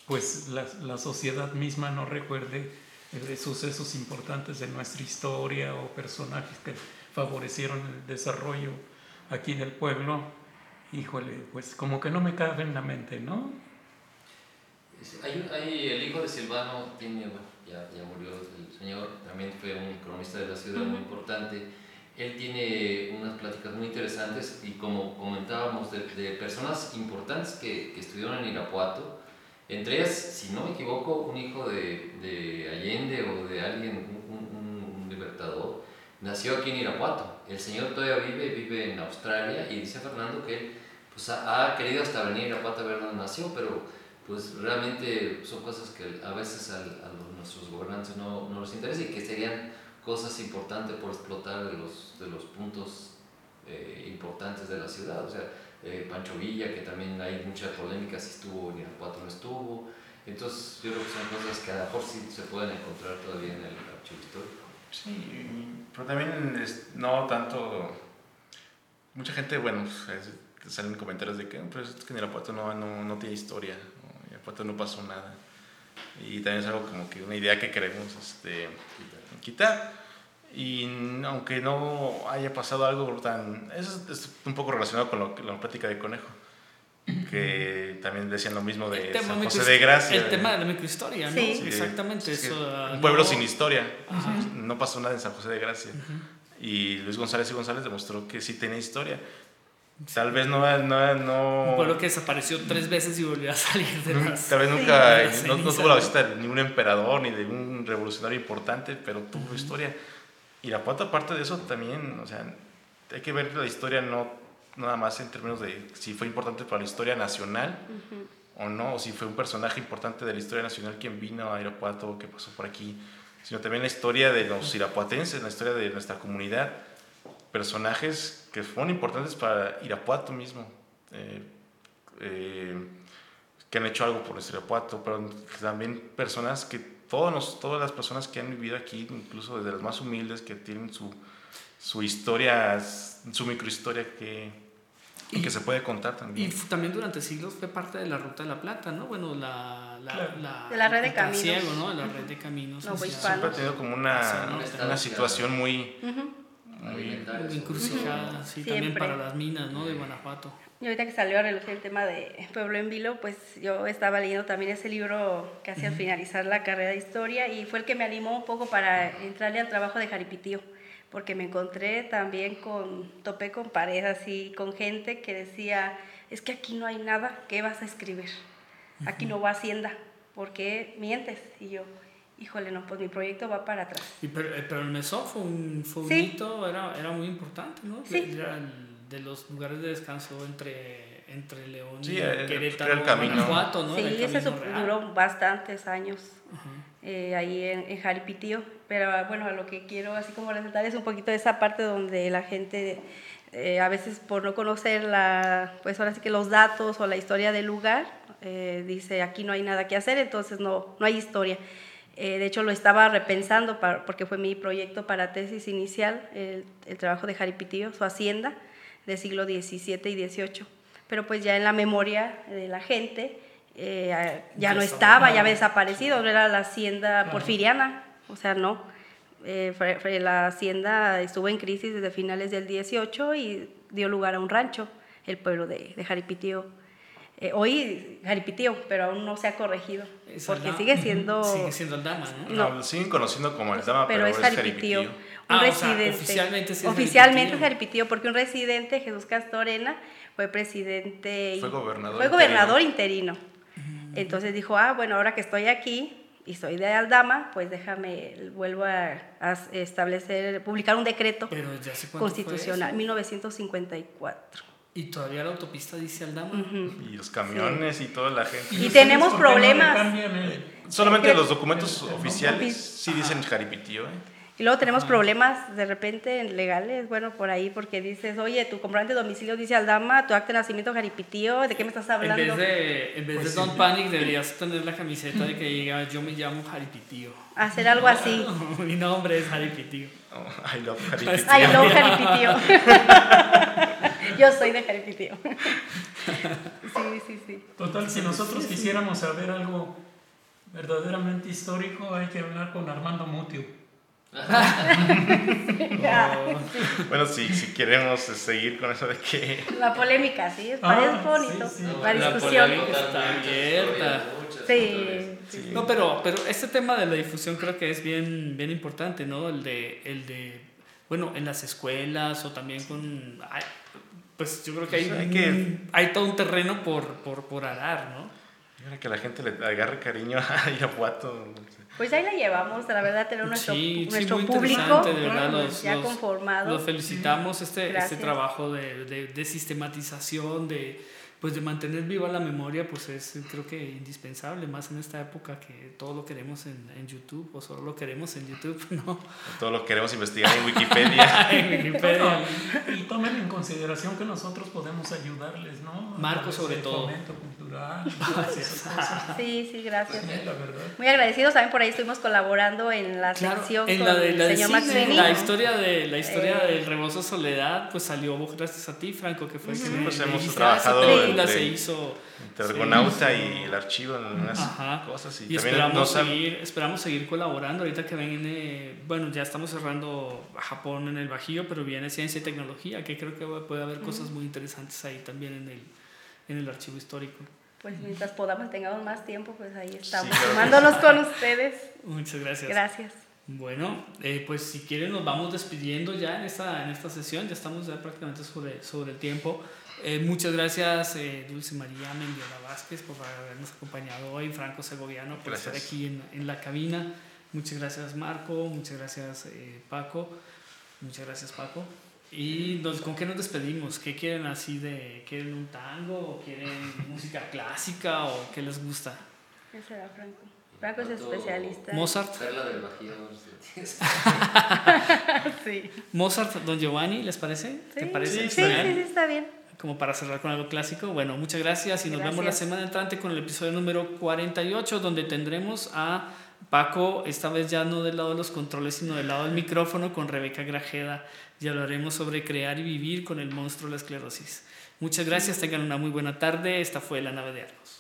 Speaker 5: pues la, la sociedad misma no recuerde eh, sucesos importantes de nuestra historia o personajes que favorecieron el desarrollo aquí del pueblo, híjole, pues como que no me cabe en la mente, ¿no?
Speaker 2: Hay el hijo de Silvano, tiene, bueno, ya, ya murió el señor, también fue un cronista de la ciudad muy importante. Él tiene unas pláticas muy interesantes y como comentábamos, de, de personas importantes que, que estudiaron en Irapuato, entre ellas, si no me equivoco, un hijo de, de Allende o de alguien, un, un- un libertador, nació aquí en Irapuato. El señor todavía vive, vive en Australia y dice Fernando que él pues, ha, ha querido hasta venir a Irapuato a ver dónde nació, pero pues realmente son cosas que a veces al- a, los- nuestros gobernantes no, no les interesa y que serían cosas importantes por explotar de los, de los puntos eh, importantes de la ciudad. O sea, eh, Pancho Villa, que también hay mucha polémica si estuvo en Irapuato o no estuvo. Entonces yo creo que son cosas que a lo mejor sí se pueden encontrar todavía en el archivo histórico.
Speaker 4: Sí, pero también es- no tanto. Mucha gente, bueno, pues, es- salen comentarios de que, pues, es que en Irapuato no, no, no tiene historia, en Irapuato no pasó nada. Y también es algo como que una idea que queremos este, quitar. Y n- aunque no haya pasado algo tan... Eso es, un poco relacionado con lo, la plática de Conejo, que también decían lo mismo de San José
Speaker 1: micro-
Speaker 4: de Gracia.
Speaker 1: el
Speaker 4: de-
Speaker 1: tema de la microhistoria, ¿no?
Speaker 3: Sí.
Speaker 4: Sí,
Speaker 1: Exactamente.
Speaker 4: es que
Speaker 1: eso, ah,
Speaker 4: un pueblo
Speaker 1: no-
Speaker 4: sin historia.
Speaker 1: Ajá.
Speaker 4: No pasó nada en San José de Gracia. Y Luis González y González demostró que sí tenía historia. Tal vez no... no, no
Speaker 1: Un pueblo que desapareció tres veces y volvió a salir de las...
Speaker 4: Tal vez nunca
Speaker 1: Sí.
Speaker 4: no, no
Speaker 1: Ceniza,
Speaker 4: tuvo la
Speaker 1: ¿no?
Speaker 4: visita de ningún emperador ni de un revolucionario importante, pero tuvo historia. Irapuato, aparte de eso, también, o sea, hay que ver la historia no nada más en términos de si fue importante para la historia nacional o no, o si fue un personaje importante de la historia nacional quien vino a Irapuato que pasó por aquí, sino también la historia de los irapuatenses, la historia de nuestra comunidad, personajes que fueron importantes para Irapuato mismo. eh, eh, que han hecho algo por nuestro Irapuato, pero también personas que, todos los- todas las personas que han vivido aquí, incluso desde las más humildes, que tienen su, su historia, su microhistoria que, Y, que se puede contar
Speaker 1: Y
Speaker 4: también.
Speaker 1: f- también durante siglos fue parte de la Ruta de la Plata, ¿no? Bueno, la... la,
Speaker 5: Claro.
Speaker 1: la
Speaker 3: De la red de caminos.
Speaker 1: trasiego, ¿no? La red de caminos.
Speaker 4: Siempre ha tenido como una, una situación muy...
Speaker 1: Muy encrucijada, sí,
Speaker 3: Siempre.
Speaker 1: también para las minas, ¿no? De Guanajuato.
Speaker 3: Y ahorita que salió a relucir el tema de Pueblo en Vilo, pues yo estaba leyendo también ese libro casi al finalizar la carrera de historia y fue el que me animó un poco para entrarle al trabajo de Jaripitío, porque me encontré también con, topé con pared así, con gente que decía, es que aquí no hay nada, ¿qué vas a escribir? Aquí no va Hacienda, ¿por qué mientes? Y yo, híjole, no, pues mi proyecto va para atrás.
Speaker 1: Y pero, eh, pero el mesón fue un, fue un
Speaker 3: Sí.
Speaker 1: hito, era, era muy importante, ¿no?
Speaker 3: Sí.
Speaker 1: Era el- de los lugares de descanso entre, entre León
Speaker 4: Sí,
Speaker 1: y Querétaro,
Speaker 4: era el camino.
Speaker 1: Guanajuato, ¿no?
Speaker 3: Sí,
Speaker 1: el
Speaker 3: ese
Speaker 1: camino
Speaker 3: su-
Speaker 1: real.
Speaker 3: duró bastantes años eh, ahí en, en Jaripitío. Pero ah, bueno, a lo que quiero así como resaltar es un poquito de esa parte donde la gente eh, a veces por no conocer la, pues ahora sí que los datos o la historia del lugar, eh, dice aquí no hay nada que hacer, entonces no, no hay historia. Eh, de hecho, lo estaba repensando para- porque fue mi proyecto para tesis inicial, el, el trabajo de Jaripitío, su hacienda del siglo XVII y XVIII. Pero pues ya en la memoria de la gente eh, ya no
Speaker 1: estaba.
Speaker 3: ya había desaparecido, no era la hacienda porfiriana, o sea, no. Eh, la hacienda estuvo en crisis desde finales del 18 y dio lugar a un rancho, el pueblo de, de Jaripitío. Eh, hoy Jaripitío, pero aún no se ha corregido,
Speaker 1: Es
Speaker 3: porque sigue siendo...
Speaker 1: Sigue siendo Aldama, ¿no?
Speaker 3: No.
Speaker 4: No, lo siguen conociendo como el Dama,
Speaker 3: pero
Speaker 4: pero,
Speaker 3: es. Jaripitío. Un
Speaker 1: Ah, o sea,
Speaker 3: residente.
Speaker 1: oficialmente sí es
Speaker 3: Oficialmente
Speaker 1: Jaripitío.
Speaker 3: es Jaripitío, porque un residente, Jesús Castorena, fue presidente. y-
Speaker 4: Fue gobernador
Speaker 3: Fue gobernador interino. Entonces dijo, ah, bueno, ahora que estoy aquí y soy de Aldama, pues déjame, vuelvo a, a establecer, publicar un decreto
Speaker 1: Pero ya sé cuánto fue
Speaker 3: constitucional,
Speaker 1: eso.
Speaker 3: 1954.
Speaker 1: Y todavía la autopista dice Aldama.
Speaker 4: Y los camiones y toda la gente.
Speaker 3: Y
Speaker 5: ustedes
Speaker 3: tenemos
Speaker 5: no
Speaker 3: problemas.
Speaker 5: cambian el-
Speaker 4: Solamente los documentos
Speaker 5: el- el-
Speaker 4: oficiales
Speaker 3: Ofi-
Speaker 4: sí dicen Jaripitío, ¿eh?
Speaker 3: Y luego tenemos problemas de repente legales, bueno, por ahí, porque dices, oye, tu comprobante de domicilio dice Aldama, tu acta de nacimiento Jaripitío, ¿de qué me estás
Speaker 1: En
Speaker 3: hablando?
Speaker 1: vez de, en vez
Speaker 4: Pues
Speaker 1: de Don't Panic deberías tener la camiseta de que diga yo me llamo Jaripitío.
Speaker 3: Hacer algo así. <laughs>
Speaker 1: Mi nombre es Jaripitío.
Speaker 4: Oh, I love Jaripitío.
Speaker 3: Ay, no, Jaripitío. <laughs> Yo soy de Jaripitío. <laughs> Sí, sí, sí.
Speaker 5: Total, si nosotros quisiéramos saber algo verdaderamente histórico, hay que hablar con Armando Mutio. <laughs>
Speaker 4: Bueno, si, si queremos seguir con eso de que
Speaker 3: La polémica, sí, es,
Speaker 5: Ah,
Speaker 3: bonito.
Speaker 5: sí, sí.
Speaker 3: La
Speaker 1: La
Speaker 3: discusión.
Speaker 1: polémica está abierta.
Speaker 3: Sí, sí.
Speaker 1: No, pero, pero este tema de la difusión creo que es bien, bien importante, ¿no? El de, el de, bueno, en las escuelas o también con... pues yo creo que hay,
Speaker 4: hay que-
Speaker 1: hay todo un terreno por, por, por arar, ¿no?
Speaker 4: Que la gente le agarre cariño a <laughs> Irapuato.
Speaker 3: Pues ahí la llevamos, la verdad, tener nuestro,
Speaker 1: Sí, sí,
Speaker 3: nuestro
Speaker 1: muy
Speaker 3: público
Speaker 1: de verdad, los-
Speaker 3: ya
Speaker 1: los-
Speaker 3: conformado.
Speaker 1: Los felicitamos este, este trabajo de, de, de sistematización, de, pues de mantener viva la memoria, pues es creo que indispensable, más en esta época que todo lo queremos en, en YouTube o solo lo queremos en YouTube, <laughs> ¿no?
Speaker 4: Todo lo queremos investigar en Wikipedia. <laughs>
Speaker 1: en Wikipedia.
Speaker 5: Y, tomen en consideración que nosotros podemos ayudarles, ¿no?
Speaker 1: Marco, sobre todo.
Speaker 5: Cultural, <laughs> cosas.
Speaker 3: Sí, sí, gracias.
Speaker 5: Sí, la verdad.
Speaker 3: Muy agradecidos, también por ahí estuvimos colaborando en la
Speaker 1: Claro,
Speaker 3: sección
Speaker 1: en
Speaker 3: con
Speaker 1: la de la
Speaker 3: el señor
Speaker 1: cine,
Speaker 3: Maxini.
Speaker 1: la historia de la historia
Speaker 3: Eh.
Speaker 1: del rebozo Soledad, pues salió gracias a ti, Franco, que fue el que me
Speaker 4: Pues hemos
Speaker 1: dijiste,
Speaker 4: trabajado
Speaker 1: "Ah, esa película
Speaker 4: entre-
Speaker 1: se hizo
Speaker 4: Argonauta y el archivo en unas
Speaker 1: Ajá.
Speaker 4: cosas. Y,
Speaker 1: Y esperamos
Speaker 4: han-
Speaker 1: seguir, esperamos seguir colaborando ahorita que viene, bueno, ya estamos cerrando Japón en el Bajío, pero viene ciencia y tecnología, que creo que puede haber cosas muy interesantes ahí también en el, en el archivo histórico.
Speaker 3: Pues mientras podamos, tengamos más tiempo, pues ahí estamos,
Speaker 4: claro que
Speaker 3: sumándonos con ustedes.
Speaker 1: Muchas gracias.
Speaker 3: Gracias.
Speaker 1: Bueno, eh, pues si quieren nos vamos despidiendo ya en esta, en esta sesión, ya estamos ya prácticamente sobre, sobre el tiempo. Eh, muchas gracias eh, Dulce María Mendiola Vázquez por habernos acompañado hoy, Franco Segoviano por estar
Speaker 4: Gracias.
Speaker 1: aquí en, en la cabina. Muchas gracias Marco, muchas gracias eh, Paco, muchas gracias Paco. ¿Y nos- con qué nos despedimos? ¿Qué quieren así de, quieren un tango o quieren <laughs> música clásica o qué les gusta?
Speaker 3: ¿Qué será Franco? Franco es
Speaker 2: ¿Cuánto-
Speaker 3: especialista.
Speaker 1: Mozart,
Speaker 2: Perla del Bajío. ¿sí? <laughs>
Speaker 3: Sí.
Speaker 1: Mozart, Don Giovanni, ¿les parece?
Speaker 3: Sí,
Speaker 1: ¿Te parece?
Speaker 3: sí, sí,
Speaker 1: ¿Está bien?
Speaker 3: sí, está bien.
Speaker 1: como para cerrar con algo clásico. Bueno, muchas gracias y nos vemos la
Speaker 3: Gracias.
Speaker 1: semana entrante con el episodio número 48, donde tendremos a Paco, esta vez ya no del lado de los controles, sino del lado del micrófono, con Rebeca Grajeda. Y hablaremos sobre crear y vivir con el monstruo de la esclerosis.
Speaker 9: Muchas gracias, tengan una muy buena tarde. Esta fue La Nave de Argos.